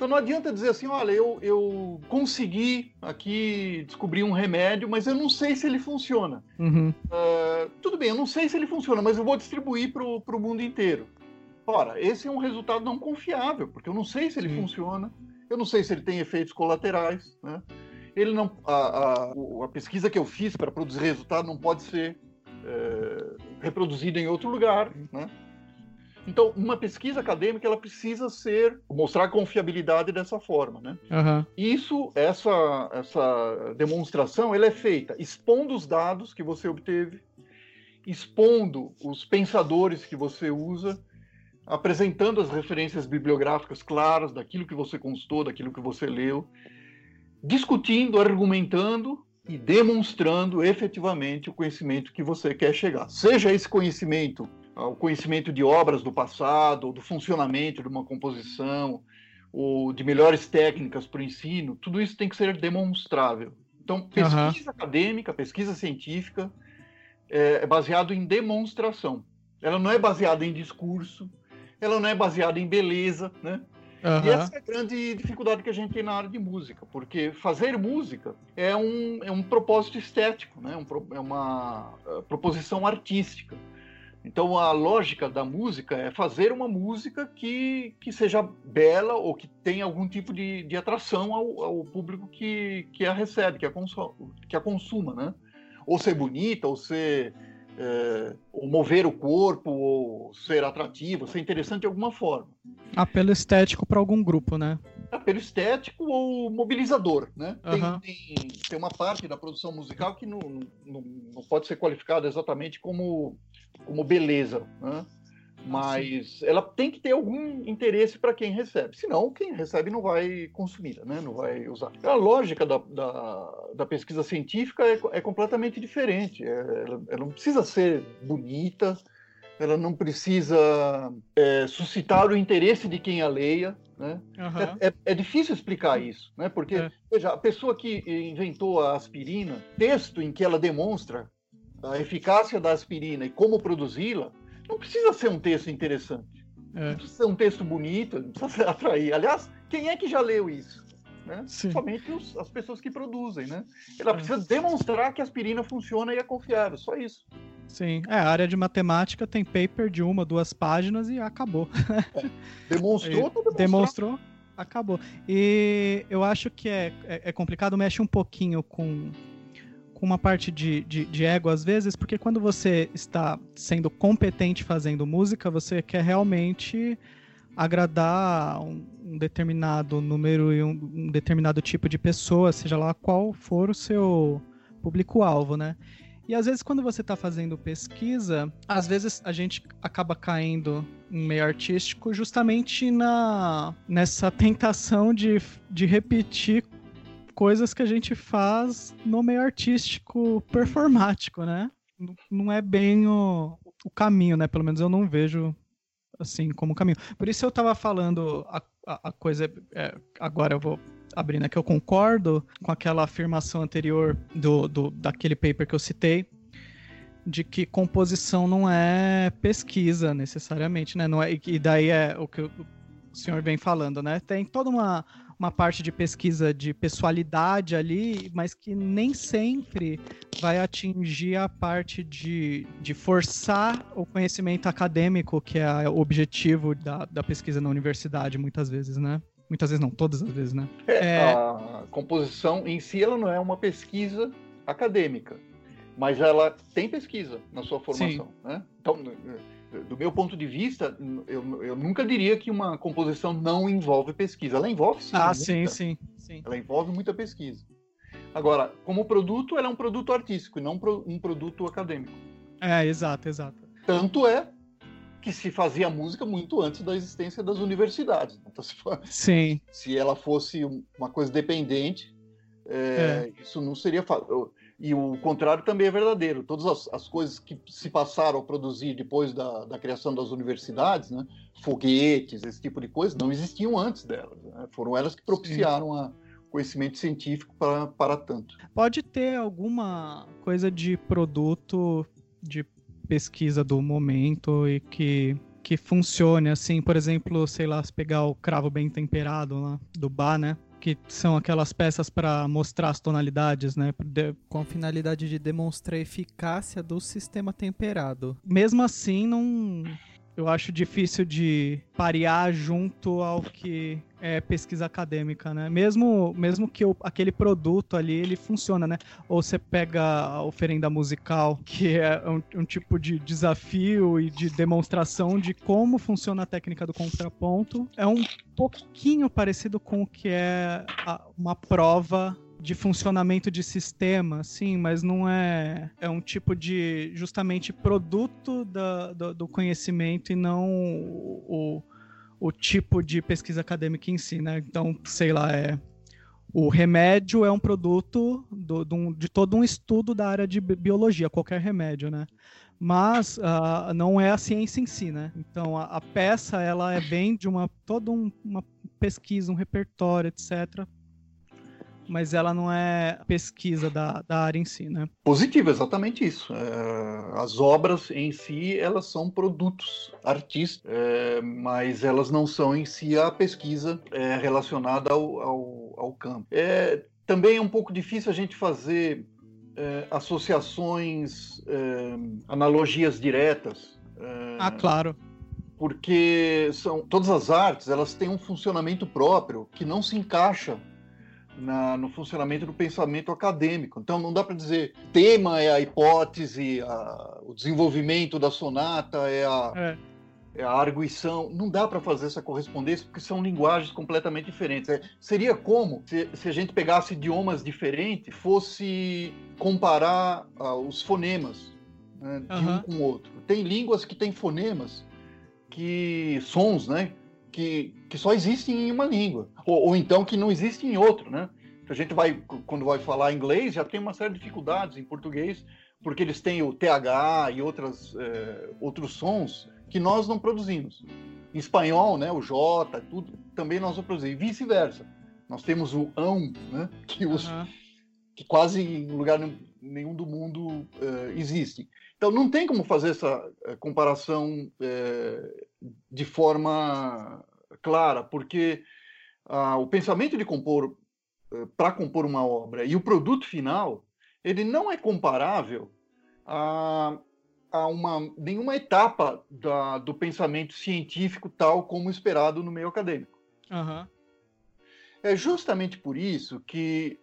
Então não adianta dizer assim, olha, eu, eu consegui aqui descobrir um remédio, mas eu não sei se ele funciona. Uhum. Uh, tudo bem, eu não sei se ele funciona, mas eu vou distribuir para o mundo inteiro. Ora, esse é um resultado não confiável, porque eu não sei se ele funciona, eu não sei se ele tem efeitos colaterais, né? ele não a, a, a pesquisa que eu fiz para produzir resultado não pode ser é, reproduzida em outro lugar, né? Então, uma pesquisa acadêmica ela precisa ser mostrar confiabilidade dessa forma, né? Uhum. Isso, essa essa demonstração, ela é feita expondo os dados que você obteve expondo os pensadores que você usa, apresentando as referências bibliográficas claras daquilo que você constou, daquilo que você leu, discutindo, argumentando e demonstrando efetivamente o conhecimento que você quer chegar. Seja esse conhecimento, o conhecimento de obras do passado, ou do funcionamento de uma composição, ou de melhores técnicas para o ensino, tudo isso tem que ser demonstrável. Então, pesquisa uhum. acadêmica, pesquisa científica, é, é baseado em demonstração. Ela não é baseada em discurso, ela não é baseada em beleza, né? Uhum. E essa é a grande dificuldade que a gente tem na área de música, porque fazer música é um, é um propósito estético, né? Um, é uma uh, proposição artística. Então a lógica da música é fazer uma música que, que seja bela ou que tenha algum tipo de, de atração ao, ao público que, que a recebe, que a, consuma, que a consuma, né? Ou ser bonita, ou ser é, ou mover o corpo, ou ser atrativo, ser interessante de alguma forma. Apelo estético para algum grupo, né? Apelo estético ou mobilizador, né? Uhum. Tem, tem, tem, uma parte da produção musical que não, não, não pode ser qualificada exatamente como, como beleza, né? mas ela tem que ter algum interesse para quem recebe. Senão, quem recebe não vai consumir, né? não vai usar. A lógica da, da, da pesquisa científica é, é completamente diferente. É, ela, ela, não precisa ser bonita, ela não precisa é, suscitar o interesse de quem a leia. Né? Uhum. É, é, difícil explicar isso, né? porque é. veja, a pessoa que inventou a aspirina, texto em que ela demonstra a eficácia da aspirina e como produzi-la, não precisa ser um texto interessante. É. Não precisa ser um texto bonito, não precisa atrair. Aliás, quem é que já leu isso? Né? Somente os, as pessoas que produzem, né? Ela é. precisa demonstrar que a aspirina funciona e é confiável, só isso. Sim, é, a área de matemática tem paper de uma, duas páginas e acabou. É. Demonstrou, e, Demonstrou, acabou. E eu acho que é, é, é complicado, mexe um pouquinho com com uma parte de, de, de, ego às vezes, porque quando você está sendo competente fazendo música, você quer realmente agradar um, um determinado número e um, um, determinado tipo de pessoa, seja lá qual for o seu público-alvo, né? E às vezes quando você está fazendo pesquisa, às vezes a gente acaba caindo em meio artístico justamente na nessa tentação de, de repetir coisas que a gente faz no meio artístico performático, né? Não é bem o, o caminho, né? Pelo menos eu não vejo assim como caminho. Por isso eu tava falando a, a, a coisa. É, agora eu vou abrir, né? Que eu concordo com aquela afirmação anterior do, do daquele paper que eu citei, de que composição não é pesquisa necessariamente, né? Não é, e daí é o que o senhor vem falando, né? Tem toda uma, uma parte de pesquisa de pessoalidade ali, mas que nem sempre vai atingir a parte de, de forçar o conhecimento acadêmico, que é o objetivo da, da pesquisa na universidade, muitas vezes, né? Muitas vezes não, todas as vezes, né? É, é... A composição em si ela não é uma pesquisa acadêmica, mas ela tem pesquisa na sua formação, Sim. né? Então, do meu ponto de vista, eu, eu nunca diria que uma composição não envolve pesquisa. Ela envolve sim. Ah, sim, sim, sim. Ela envolve muita pesquisa. Agora, como produto, ela é um produto artístico e não um produto acadêmico. É, exato, exato. Tanto é que se fazia música muito antes da existência das universidades. Então, se, for, sim. se ela fosse uma coisa dependente, é, é. isso não seria fácil. E o contrário também é verdadeiro. Todas as, as coisas que se passaram a produzir depois da, da, criação das universidades, né, foguetes, esse tipo de coisa, não existiam antes delas. Né? Foram elas que propiciaram o conhecimento científico para, para tanto. Pode ter alguma coisa de produto, de pesquisa do momento e que que funcione assim, por exemplo, sei lá, se pegar o cravo bem temperado lá do bar, né? Que são aquelas peças para mostrar as tonalidades, né? Com a finalidade de demonstrar a eficácia do sistema temperado. Mesmo assim, não eu acho difícil de parear junto ao que é pesquisa acadêmica, né? Mesmo, mesmo que o, aquele produto ali, ele funciona, né? Ou você pega a oferenda musical, que é um, um, tipo de desafio e de demonstração de como funciona a técnica do contraponto. É um pouquinho parecido com o que é a, uma prova de funcionamento de sistema, sim, mas não é. É um tipo de justamente produto da, do, do conhecimento e não o, o tipo de pesquisa acadêmica em si, né? Então, sei lá, é. O remédio é um produto do, do, de todo um estudo da área de biologia, qualquer remédio, né? Mas uh, não é a ciência em si, né? Então a, a peça ela é vem de uma toda um, uma pesquisa, um repertório, etc mas ela não é pesquisa da, da área em si, né? Positivo, exatamente isso. É, as obras em si, elas são produtos artísticos, é, mas elas não são em si a pesquisa é, relacionada ao, ao, ao campo. É, também é um pouco difícil a gente fazer é, associações, é, analogias diretas. ah, claro porque são todas as artes elas têm um funcionamento próprio que não se encaixa na, no funcionamento do pensamento acadêmico. Então, não dá para dizer tema é a hipótese, a, o desenvolvimento da sonata é a, é. é a arguição. Não dá para fazer essa correspondência porque são linguagens completamente diferentes. É, seria como se, se, a gente pegasse idiomas diferentes, fosse comparar uh, os fonemas né, de uhum. um com o outro. Tem línguas que têm fonemas, que sons, né? Que, que só existem em uma língua, ou, ou então que não existem em outro, né? A gente vai, quando vai falar inglês, já tem uma série de dificuldades em português, porque eles têm o TH e outras, é, outros sons que nós não produzimos. Em espanhol, né, o J, tudo, também nós não produzimos. E vice-versa. Nós temos o ão, né, que, os, uhum. que quase em lugar nenhum do mundo uh, existe. Então, não tem como fazer essa uh, comparação uh, de forma clara, porque uh, o pensamento de compor para compor uma obra e o produto final, ele não é comparável a, a uma, nenhuma etapa da, do pensamento científico tal como esperado no meio acadêmico. Uhum. É justamente por isso que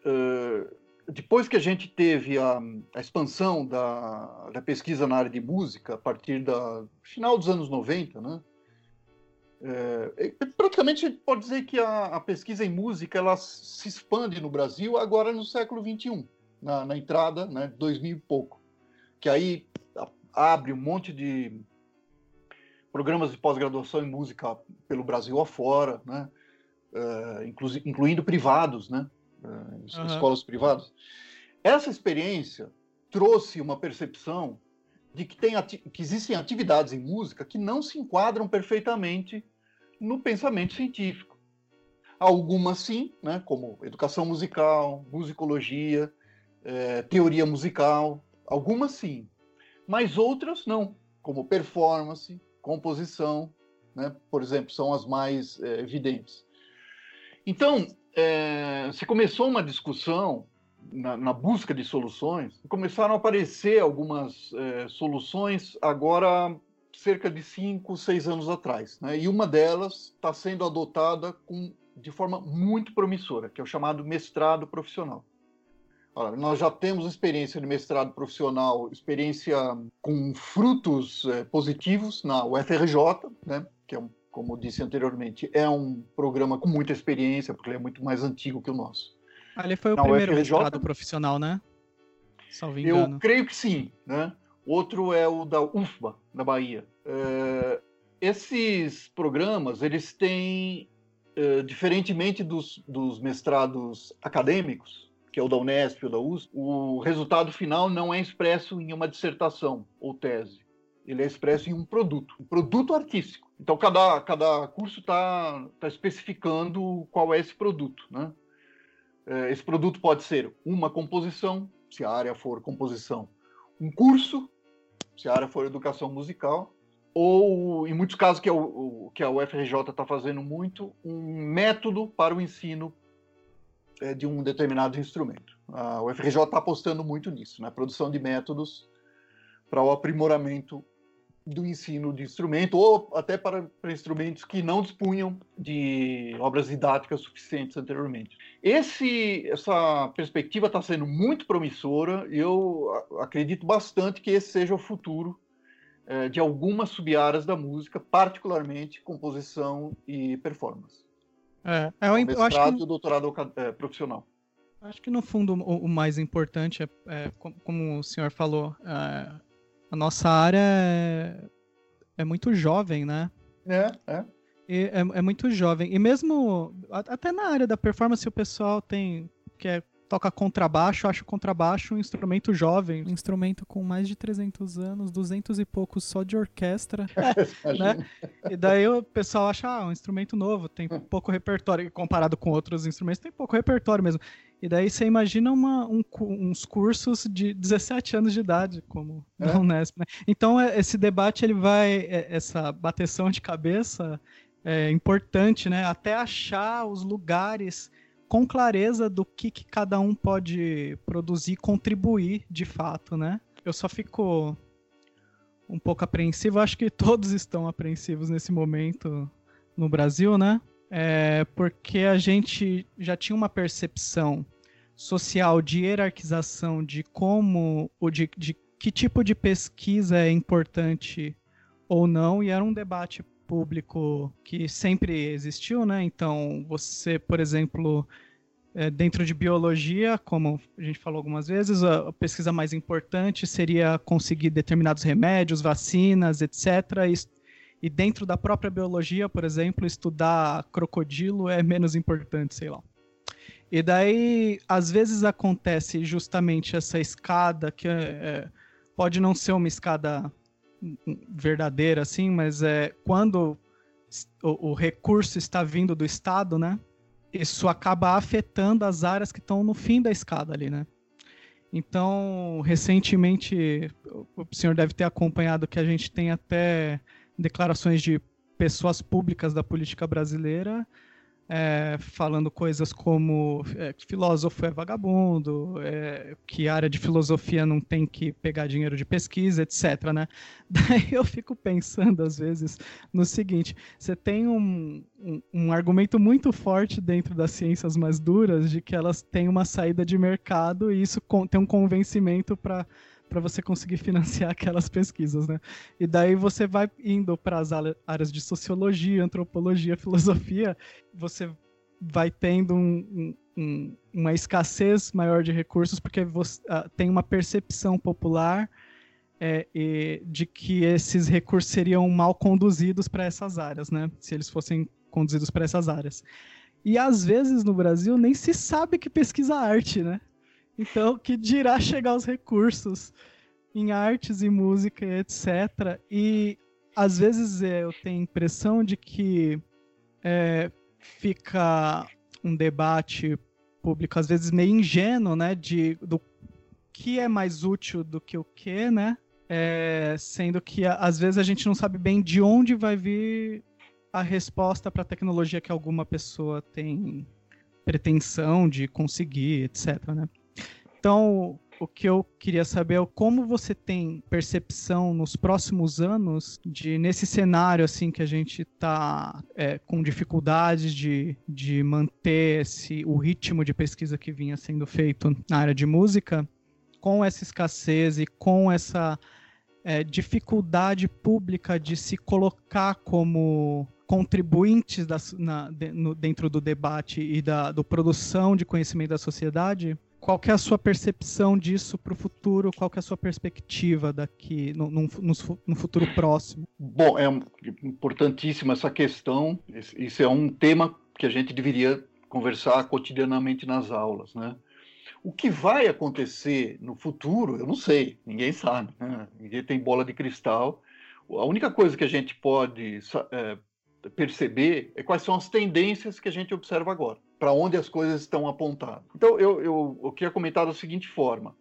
depois que a gente teve a, a expansão da, da, pesquisa na área de música, a partir do final dos anos 90, né? É, praticamente a gente pode dizer que a, a, pesquisa em música ela se expande no Brasil agora no século XXI, na, na entrada, né, 2000 e pouco, que aí abre um monte de programas de pós-graduação em música pelo Brasil afora, né, é, inclu, incluindo privados, né, uhum. escolas privadas. Essa experiência trouxe uma percepção de que, tem que existem atividades em música que não se enquadram perfeitamente no pensamento científico. Algumas sim, né, como educação musical, musicologia, é, teoria musical, algumas sim, mas outras não, como performance, composição, né, por exemplo, são as mais é, evidentes. Então, é, se começou uma discussão na, na, busca de soluções, começaram a aparecer algumas é, soluções agora cerca de cinco, seis anos atrás, né? E uma delas está sendo adotada com, de forma muito promissora, que é o chamado mestrado profissional. Olha, nós já temos experiência de mestrado profissional, experiência com frutos é, positivos na UFRJ, né? Que é um como disse anteriormente, é um programa com muita experiência, porque ele é muito mais antigo que o nosso. Ah, ele foi o Na primeiro UFRJ, mestrado profissional, né? Engano. Eu creio que sim, né? Outro é o da UFBA, na Bahia. É, esses programas, eles têm, é, diferentemente dos, dos mestrados acadêmicos, que é o da Unesp ou da USP, o resultado final não é expresso em uma dissertação ou tese. Ele é expresso em um produto, um produto artístico. Então, cada, cada curso está tá especificando qual é esse produto. Né? É, esse produto pode ser uma composição, se a área for composição, um curso, se a área for educação musical, ou, em muitos casos, que, é o, que a UFRJ está fazendo muito, um método para o ensino é, de um determinado instrumento. A UFRJ está apostando muito nisso, na né? produção de métodos para o aprimoramento do ensino de instrumento, ou até para, para, instrumentos que não dispunham de obras didáticas suficientes anteriormente. Esse, essa perspectiva está sendo muito promissora e eu acredito bastante que esse seja o futuro é, de algumas sub-áreas da música, particularmente composição e performance. É, é o mestrado acho que... e doutorado é, profissional. Acho que no fundo o, o mais importante é, é, como o senhor falou, é, a nossa área é, é, muito jovem, né? É, é. é, é muito jovem. E mesmo até na área da performance o pessoal tem que é toca contrabaixo, acho contrabaixo um instrumento jovem. Um instrumento com mais de 300 anos, 200 e poucos só de orquestra, né? E daí o pessoal acha, ah, um instrumento novo, tem pouco repertório, comparado com outros instrumentos, tem pouco repertório mesmo. E daí você imagina uma, um, uns cursos de 17 anos de idade, como é. na Unesp, né? Então é, esse debate, ele vai, é, essa bateção de cabeça é importante, né? Até achar os lugares com clareza do que, que cada um pode produzir e contribuir de fato, né? Eu só fico um pouco apreensivo, acho que todos estão apreensivos nesse momento no Brasil, né? É porque a gente já tinha uma percepção social de hierarquização de como, ou de, de que tipo de pesquisa é importante ou não, e era um debate público que sempre existiu, né? Então, você, por exemplo, é, dentro de biologia, como a gente falou algumas vezes, a, pesquisa mais importante seria conseguir determinados remédios, vacinas, etc. E, e dentro da própria biologia, por exemplo, estudar crocodilo é menos importante, sei lá. E daí, às vezes acontece justamente essa escada que é, é pode não ser uma escada verdadeira assim, mas é quando o, o, recurso está vindo do Estado, né? Isso acaba afetando as áreas que estão no fim da escada ali, né? Então, recentemente, o senhor deve ter acompanhado que a gente tem até declarações de pessoas públicas da política brasileira é, falando coisas como é, que filósofo é vagabundo, é, que área de filosofia não tem que pegar dinheiro de pesquisa, etc. Né? Daí eu fico pensando, às vezes, no seguinte: você tem um, um, um argumento muito forte dentro das ciências mais duras de que elas têm uma saída de mercado e isso tem um convencimento para para você conseguir financiar aquelas pesquisas, né? E daí você vai indo para as áreas de sociologia, antropologia, filosofia, você vai tendo um, um, uma escassez maior de recursos porque você uh, tem uma percepção popular é, de que esses recursos seriam mal conduzidos para essas áreas, né? Se eles fossem conduzidos para essas áreas. E às vezes no Brasil nem se sabe que pesquisa arte, né? Então, que dirá chegar os recursos em artes e música, etc. E às vezes é, eu tenho a impressão de que é, fica um debate público, às vezes meio ingênuo, né? De, do que é mais útil do que o que, né? É, sendo que às vezes a gente não sabe bem de onde vai vir a resposta para a tecnologia que alguma pessoa tem pretensão de conseguir, etc. Né? Então, o que eu queria saber é como você tem percepção nos próximos anos de nesse cenário assim que a gente está é, com dificuldades de, de manter esse, o ritmo de pesquisa que vinha sendo feito na área de música, com essa escassez e com essa é, dificuldade pública de se colocar como contribuintes da, na, de, no, dentro do debate e da do produção de conhecimento da sociedade, qual é a sua percepção disso para o futuro? Qual é a sua perspectiva daqui no, no, no, futuro próximo? Bom, é importantíssima essa questão. Isso é um tema que a gente deveria conversar cotidianamente nas aulas, né? O que vai acontecer no futuro, eu não sei, ninguém sabe, né? ninguém tem bola de cristal. A única coisa que a gente pode é, perceber é quais são as tendências que a gente observa agora para onde as coisas estão apontadas. Então, eu, eu, eu queria comentar da seguinte forma.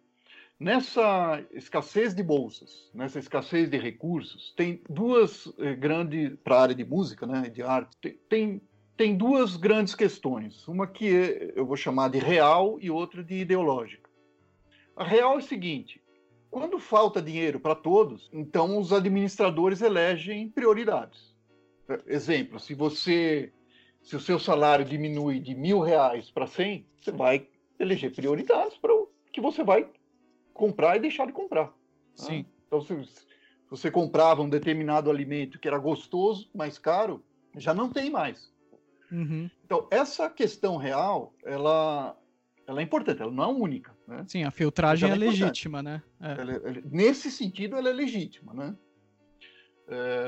Nessa escassez de bolsas, nessa escassez de recursos, tem duas eh, grandes, para a área de música, né, de arte, tem, tem duas grandes questões. Uma que é, eu vou chamar de real e outra de ideológica. A real é o seguinte: quando falta dinheiro para todos, então os administradores elegem prioridades. Exemplo, se você se o seu salário diminui de mil reais para cem, você vai eleger prioridades para o que você vai comprar e deixar de comprar. Né? Sim. Então, se você comprava um determinado alimento que era gostoso, mais caro, já não tem mais. Uhum. Então, essa questão real, ela, ela é importante, ela não é única. Né? Sim, a filtragem é, é legítima, né? É. Ela, ela, nesse sentido, ela é legítima, né?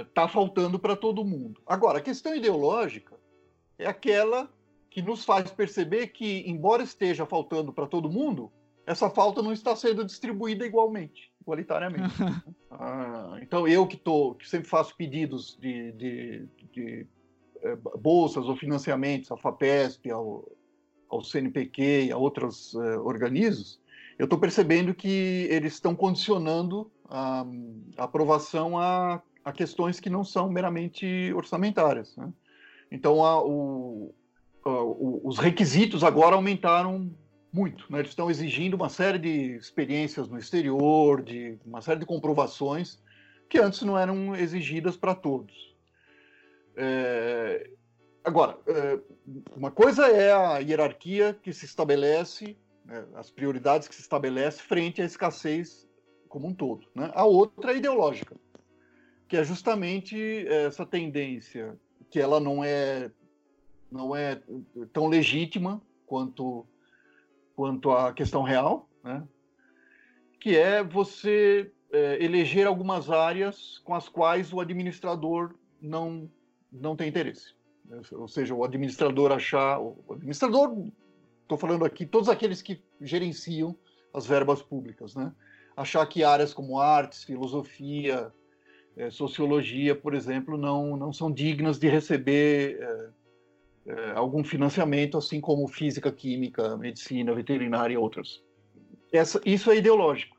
Está faltando para todo mundo. Agora, a questão ideológica é aquela que nos faz perceber que, embora esteja faltando para todo mundo, essa falta não está sendo distribuída igualmente, igualitariamente. ah, então, eu que, tô, que sempre faço pedidos de, de, de é, bolsas ou financiamentos à FAPESP, ao, ao CNPq e a outros uh, organismos, eu estou percebendo que eles estão condicionando a, a aprovação a, a, questões que não são meramente orçamentárias. Né? Então, a, o, o, os requisitos agora aumentaram muito. Né? Eles estão exigindo uma série de experiências no exterior, de uma série de comprovações que antes não eram exigidas para todos. É, agora, é, uma coisa é a hierarquia que se estabelece, né, as prioridades que se estabelece frente à escassez como um todo. Né? A outra é ideológica, que é justamente essa tendência que ela não é não é tão legítima quanto quanto à questão real, né? que é você é, eleger algumas áreas com as quais o administrador não não tem interesse. Né? Ou seja, o administrador achar. O administrador, estou falando aqui, todos aqueles que gerenciam as verbas públicas, né? achar que áreas como artes, filosofia, é, sociologia, por exemplo, não, não são dignas de receber é, é, algum financiamento, assim como física, química, medicina, veterinária e outras. Essa, isso é ideológico.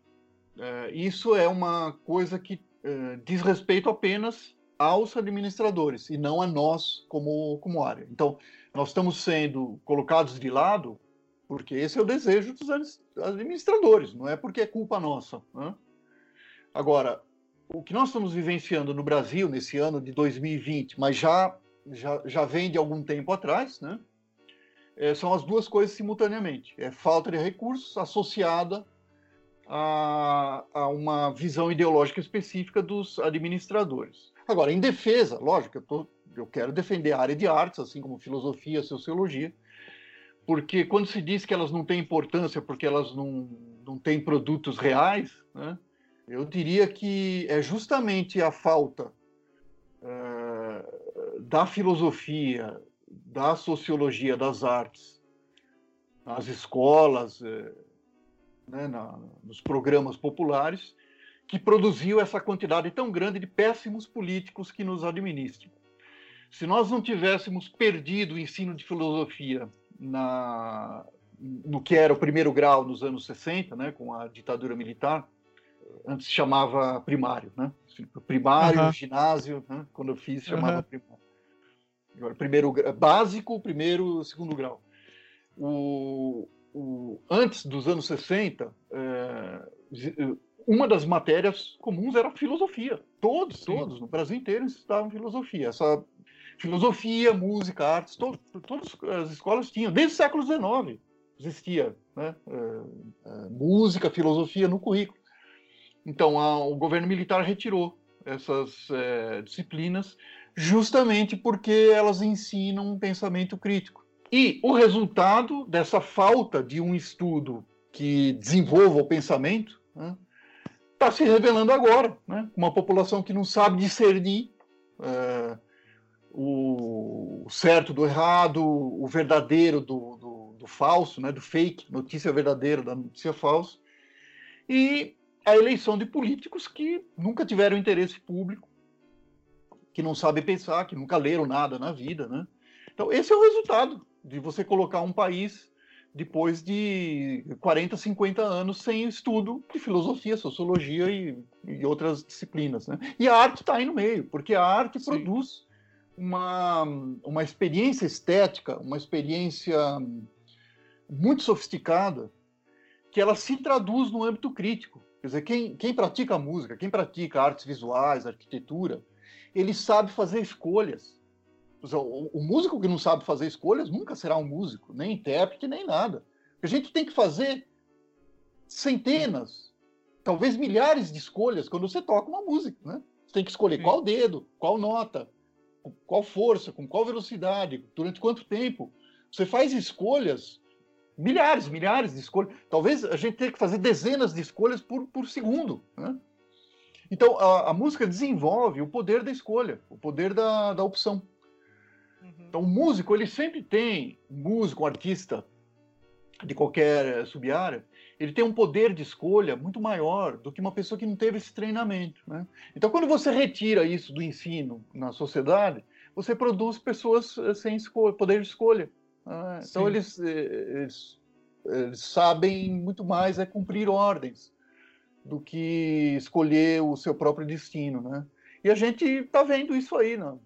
É, isso é uma coisa que é, diz respeito apenas aos administradores e não a nós como, como área. Então, nós estamos sendo colocados de lado porque esse é o desejo dos administradores, não é porque é culpa nossa. Né? Agora, o que nós estamos vivenciando no Brasil nesse ano de 2020, mas já, já, já vem de algum tempo atrás, né? É, são as duas coisas simultaneamente. É falta de recursos associada a, a uma visão ideológica específica dos administradores. Agora, em defesa, lógico, eu, tô, eu quero defender a área de artes, assim como filosofia, sociologia, porque quando se diz que elas não têm importância porque elas não, não têm produtos reais, né, eu diria que é justamente a falta uh, da filosofia, da sociologia, das artes, nas escolas, uh, né, na, nos programas populares, que produziu essa quantidade tão grande de péssimos políticos que nos administram. Se nós não tivéssemos perdido o ensino de filosofia na, no que era o primeiro grau nos anos 60, né, com a ditadura militar, antes se chamava primário, né? Primário, uhum. ginásio, né? quando eu fiz chamava uhum. primário. Agora, primeiro básico, primeiro, segundo grau. O, o, antes dos anos 60, é, uma das matérias comuns era filosofia. Todos, Sim. todos, no Brasil inteiro estudavam filosofia. Essa filosofia, música, artes, to, todas as escolas tinham, desde o século XIX existia né? é, é, música, filosofia no currículo. Então, a, o governo militar retirou essas é, disciplinas justamente porque elas ensinam um pensamento crítico. E o resultado dessa falta de um estudo que desenvolva o pensamento né, está se revelando agora, né? Uma população que não sabe discernir é, o certo do errado, o verdadeiro do, do, do, falso, né? Do fake, notícia verdadeira da notícia falsa, e a eleição de políticos que nunca tiveram interesse público, que não sabem pensar, que nunca leram nada na vida, né? Então esse é o resultado de você colocar um país depois de 40, 50 anos sem estudo de filosofia, sociologia e, e outras disciplinas. Né? E a arte está aí no meio, porque a arte Sim. produz uma, uma experiência estética, uma experiência muito sofisticada, que ela se traduz no âmbito crítico. Quer dizer, quem, quem pratica música, quem pratica artes visuais, arquitetura, ele sabe fazer escolhas o, músico que não sabe fazer escolhas nunca será um músico, nem intérprete, nem nada. A gente tem que fazer centenas, talvez milhares de escolhas quando você toca uma música, né? Você tem que escolher Sim. qual dedo, qual nota, qual força, com qual velocidade, durante quanto tempo. Você faz escolhas milhares, milhares de escolhas. Talvez a gente tenha que fazer dezenas de escolhas por, por segundo. Né? Então, a, a, música desenvolve o poder da escolha, o poder da, da opção. Uhum. Então, o músico, ele sempre tem, músico, artista de qualquer subárea, ele tem um poder de escolha muito maior do que uma pessoa que não teve esse treinamento. Né? Então, quando você retira isso do ensino na sociedade, você produz pessoas eh, sem escolha, poder de escolha. Né? Então, eles, eh, eles, eles, sabem muito mais é cumprir ordens do que escolher o seu próprio destino. Né? E a gente está vendo isso aí no,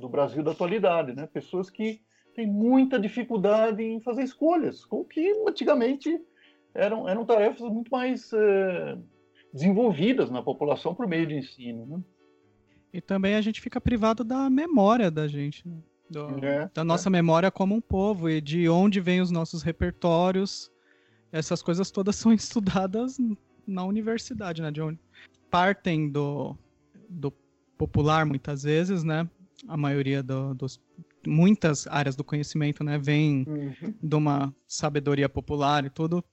no Brasil da atualidade, né? pessoas que têm muita dificuldade em fazer escolhas, com que antigamente eram, eram tarefas muito mais é, desenvolvidas na população por meio de ensino. Né? E também a gente fica privado da memória da gente, né? Do, é, da nossa é. memória como um povo e de onde vêm os nossos repertórios. Essas coisas todas são estudadas na universidade, né? De onde partem do, do popular muitas vezes, né? A maioria do, dos muitas áreas do conhecimento, né, vem uhum. de uma sabedoria popular e tudo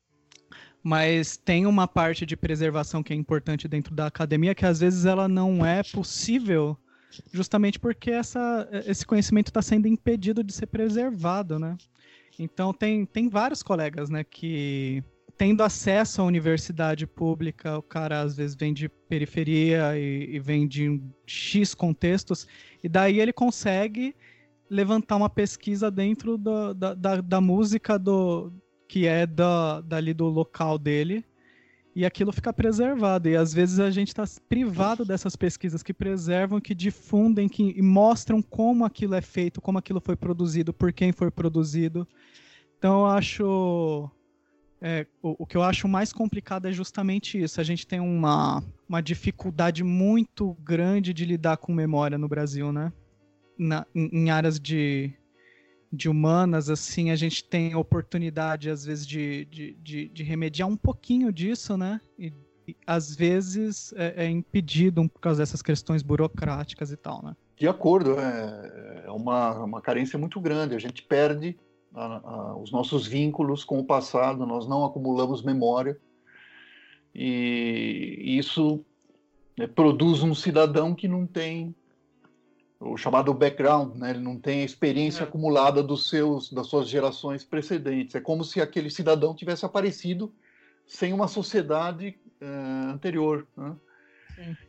mas tem uma parte de preservação que é importante dentro da academia que às vezes ela não é possível justamente porque essa, esse conhecimento está sendo impedido de ser preservado, né? Então tem, tem vários colegas, né, que tendo acesso à universidade pública, o cara às vezes vem de periferia e, e vem de X contextos, e daí ele consegue levantar uma pesquisa dentro do, da, da, da música do, que é da, dali do local dele, e aquilo fica preservado. E às vezes a gente está privado dessas pesquisas que preservam, que difundem, que mostram como aquilo é feito, como aquilo foi produzido, por quem foi produzido. Então eu acho. É, o, o, que eu acho mais complicado é justamente isso. A gente tem uma, uma dificuldade muito grande de lidar com memória no Brasil, né? Na, em, em áreas de, de humanas, assim, a gente tem oportunidade, às vezes, de, de, de, de remediar um pouquinho disso, né? E, e às vezes é, é, impedido por causa dessas questões burocráticas e tal, né? De acordo, é, é uma, uma carência muito grande. A gente perde a, a, os nossos vínculos com o passado, nós não acumulamos memória. E isso né, produz um cidadão que não tem o chamado background, né? Ele não tem a experiência é. acumulada dos seus, das suas gerações precedentes. É como se aquele cidadão tivesse aparecido sem uma sociedade uh, anterior. Né?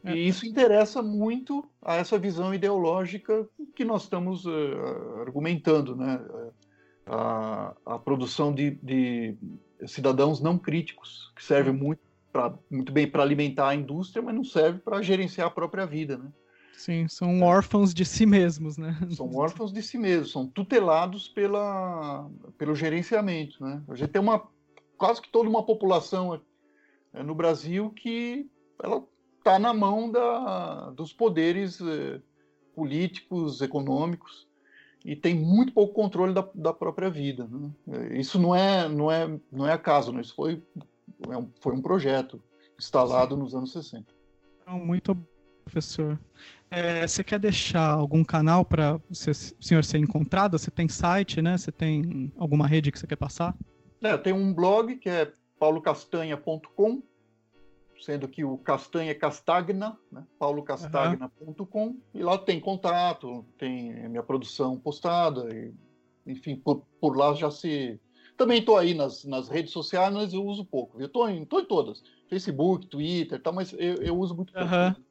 É. E isso interessa muito a essa visão ideológica que nós estamos uh, argumentando, né? A, a produção de, de, cidadãos não críticos, que serve muito, pra, muito bem para alimentar a indústria, mas não serve para gerenciar a própria vida, né? Sim, são órfãos de si mesmos, né? São órfãos de si mesmos, são tutelados pela, pelo gerenciamento, né? A gente tem uma quase que toda uma população é, no Brasil que ela está na mão da, dos poderes é, políticos, econômicos e tem muito pouco controle da, da própria vida. Né? Isso não é não é não é acaso, né? Isso foi é um, foi um projeto instalado Sim. nos anos 60. Muito professor. É, você quer deixar algum canal para o senhor ser encontrado? Você tem site, né? Você tem alguma rede que você quer passar? É, tem um blog que é paulocastanha.com, sendo que o Castanha é Castagna, né? paulocastagna.com, uhum. e lá tem contato, tem minha produção postada, e, enfim, por, por lá já se... Também estou aí nas, nas redes sociais, mas eu uso pouco. Eu estou em, em todas, Facebook, Twitter, tá, mas eu, eu uso muito pouco. Uhum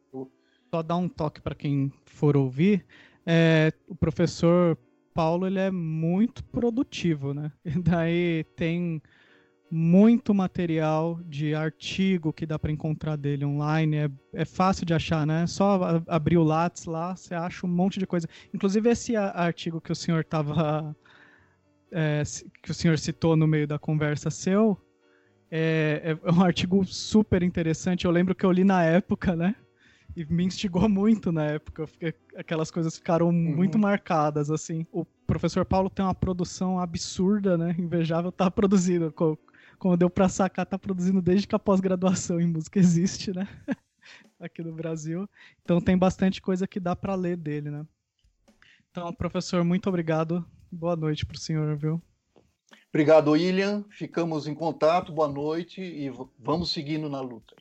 só dar um toque para quem for ouvir, é, o professor Paulo ele é muito produtivo, né? E daí tem muito material de artigo que dá para encontrar dele online. É, é fácil de achar, né? Só abrir o Lattes lá, você acha um monte de coisa. Inclusive esse artigo que o senhor tava é, que o senhor citou no meio da conversa seu é, é um artigo super interessante. Eu lembro que eu li na época, né? E me instigou muito na época. Fiquei, aquelas coisas ficaram uhum. muito marcadas, assim. O professor Paulo tem uma produção absurda, né? Invejável, tá produzindo. Como deu pra sacar, tá produzindo desde que a pós-graduação em música existe, né? Aqui no Brasil. Então tem bastante coisa que dá para ler dele, né? Então, professor, muito obrigado. Boa noite pro senhor, viu? Obrigado, William. Ficamos em contato. Boa noite e vamos seguindo na luta.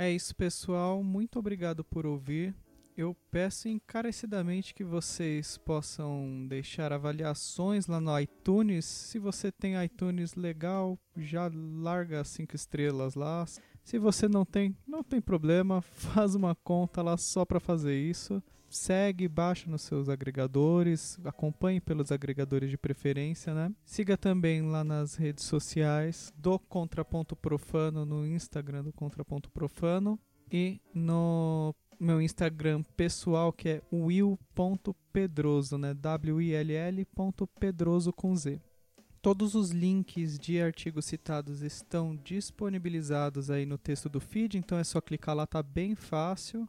É isso, pessoal. Muito obrigado por ouvir. Eu peço encarecidamente que vocês possam deixar avaliações lá no iTunes. Se você tem iTunes legal, já larga cinco estrelas lá. Se você não tem, não tem problema, faz uma conta lá só para fazer isso segue, baixa nos seus agregadores, acompanhe pelos agregadores de preferência, né? Siga também lá nas redes sociais do Contraponto Profano no Instagram do Contraponto Profano e no meu Instagram pessoal que é will.pedroso, né? W I L L Pedroso com Z. Todos os links de artigos citados estão disponibilizados aí no texto do feed, então é só clicar lá, tá bem fácil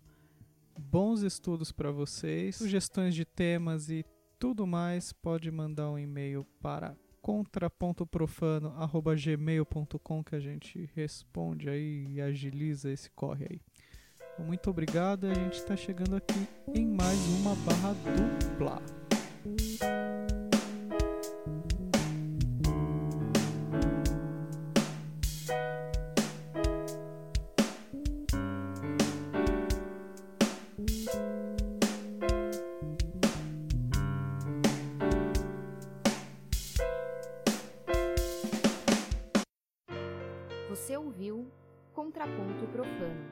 bons estudos para vocês, sugestões de temas e tudo mais, pode mandar um e-mail para contrapontoprofano@gmail.com que a gente responde aí e agiliza esse corre aí. Muito obrigado, a gente está chegando aqui em mais uma barra dupla. Profano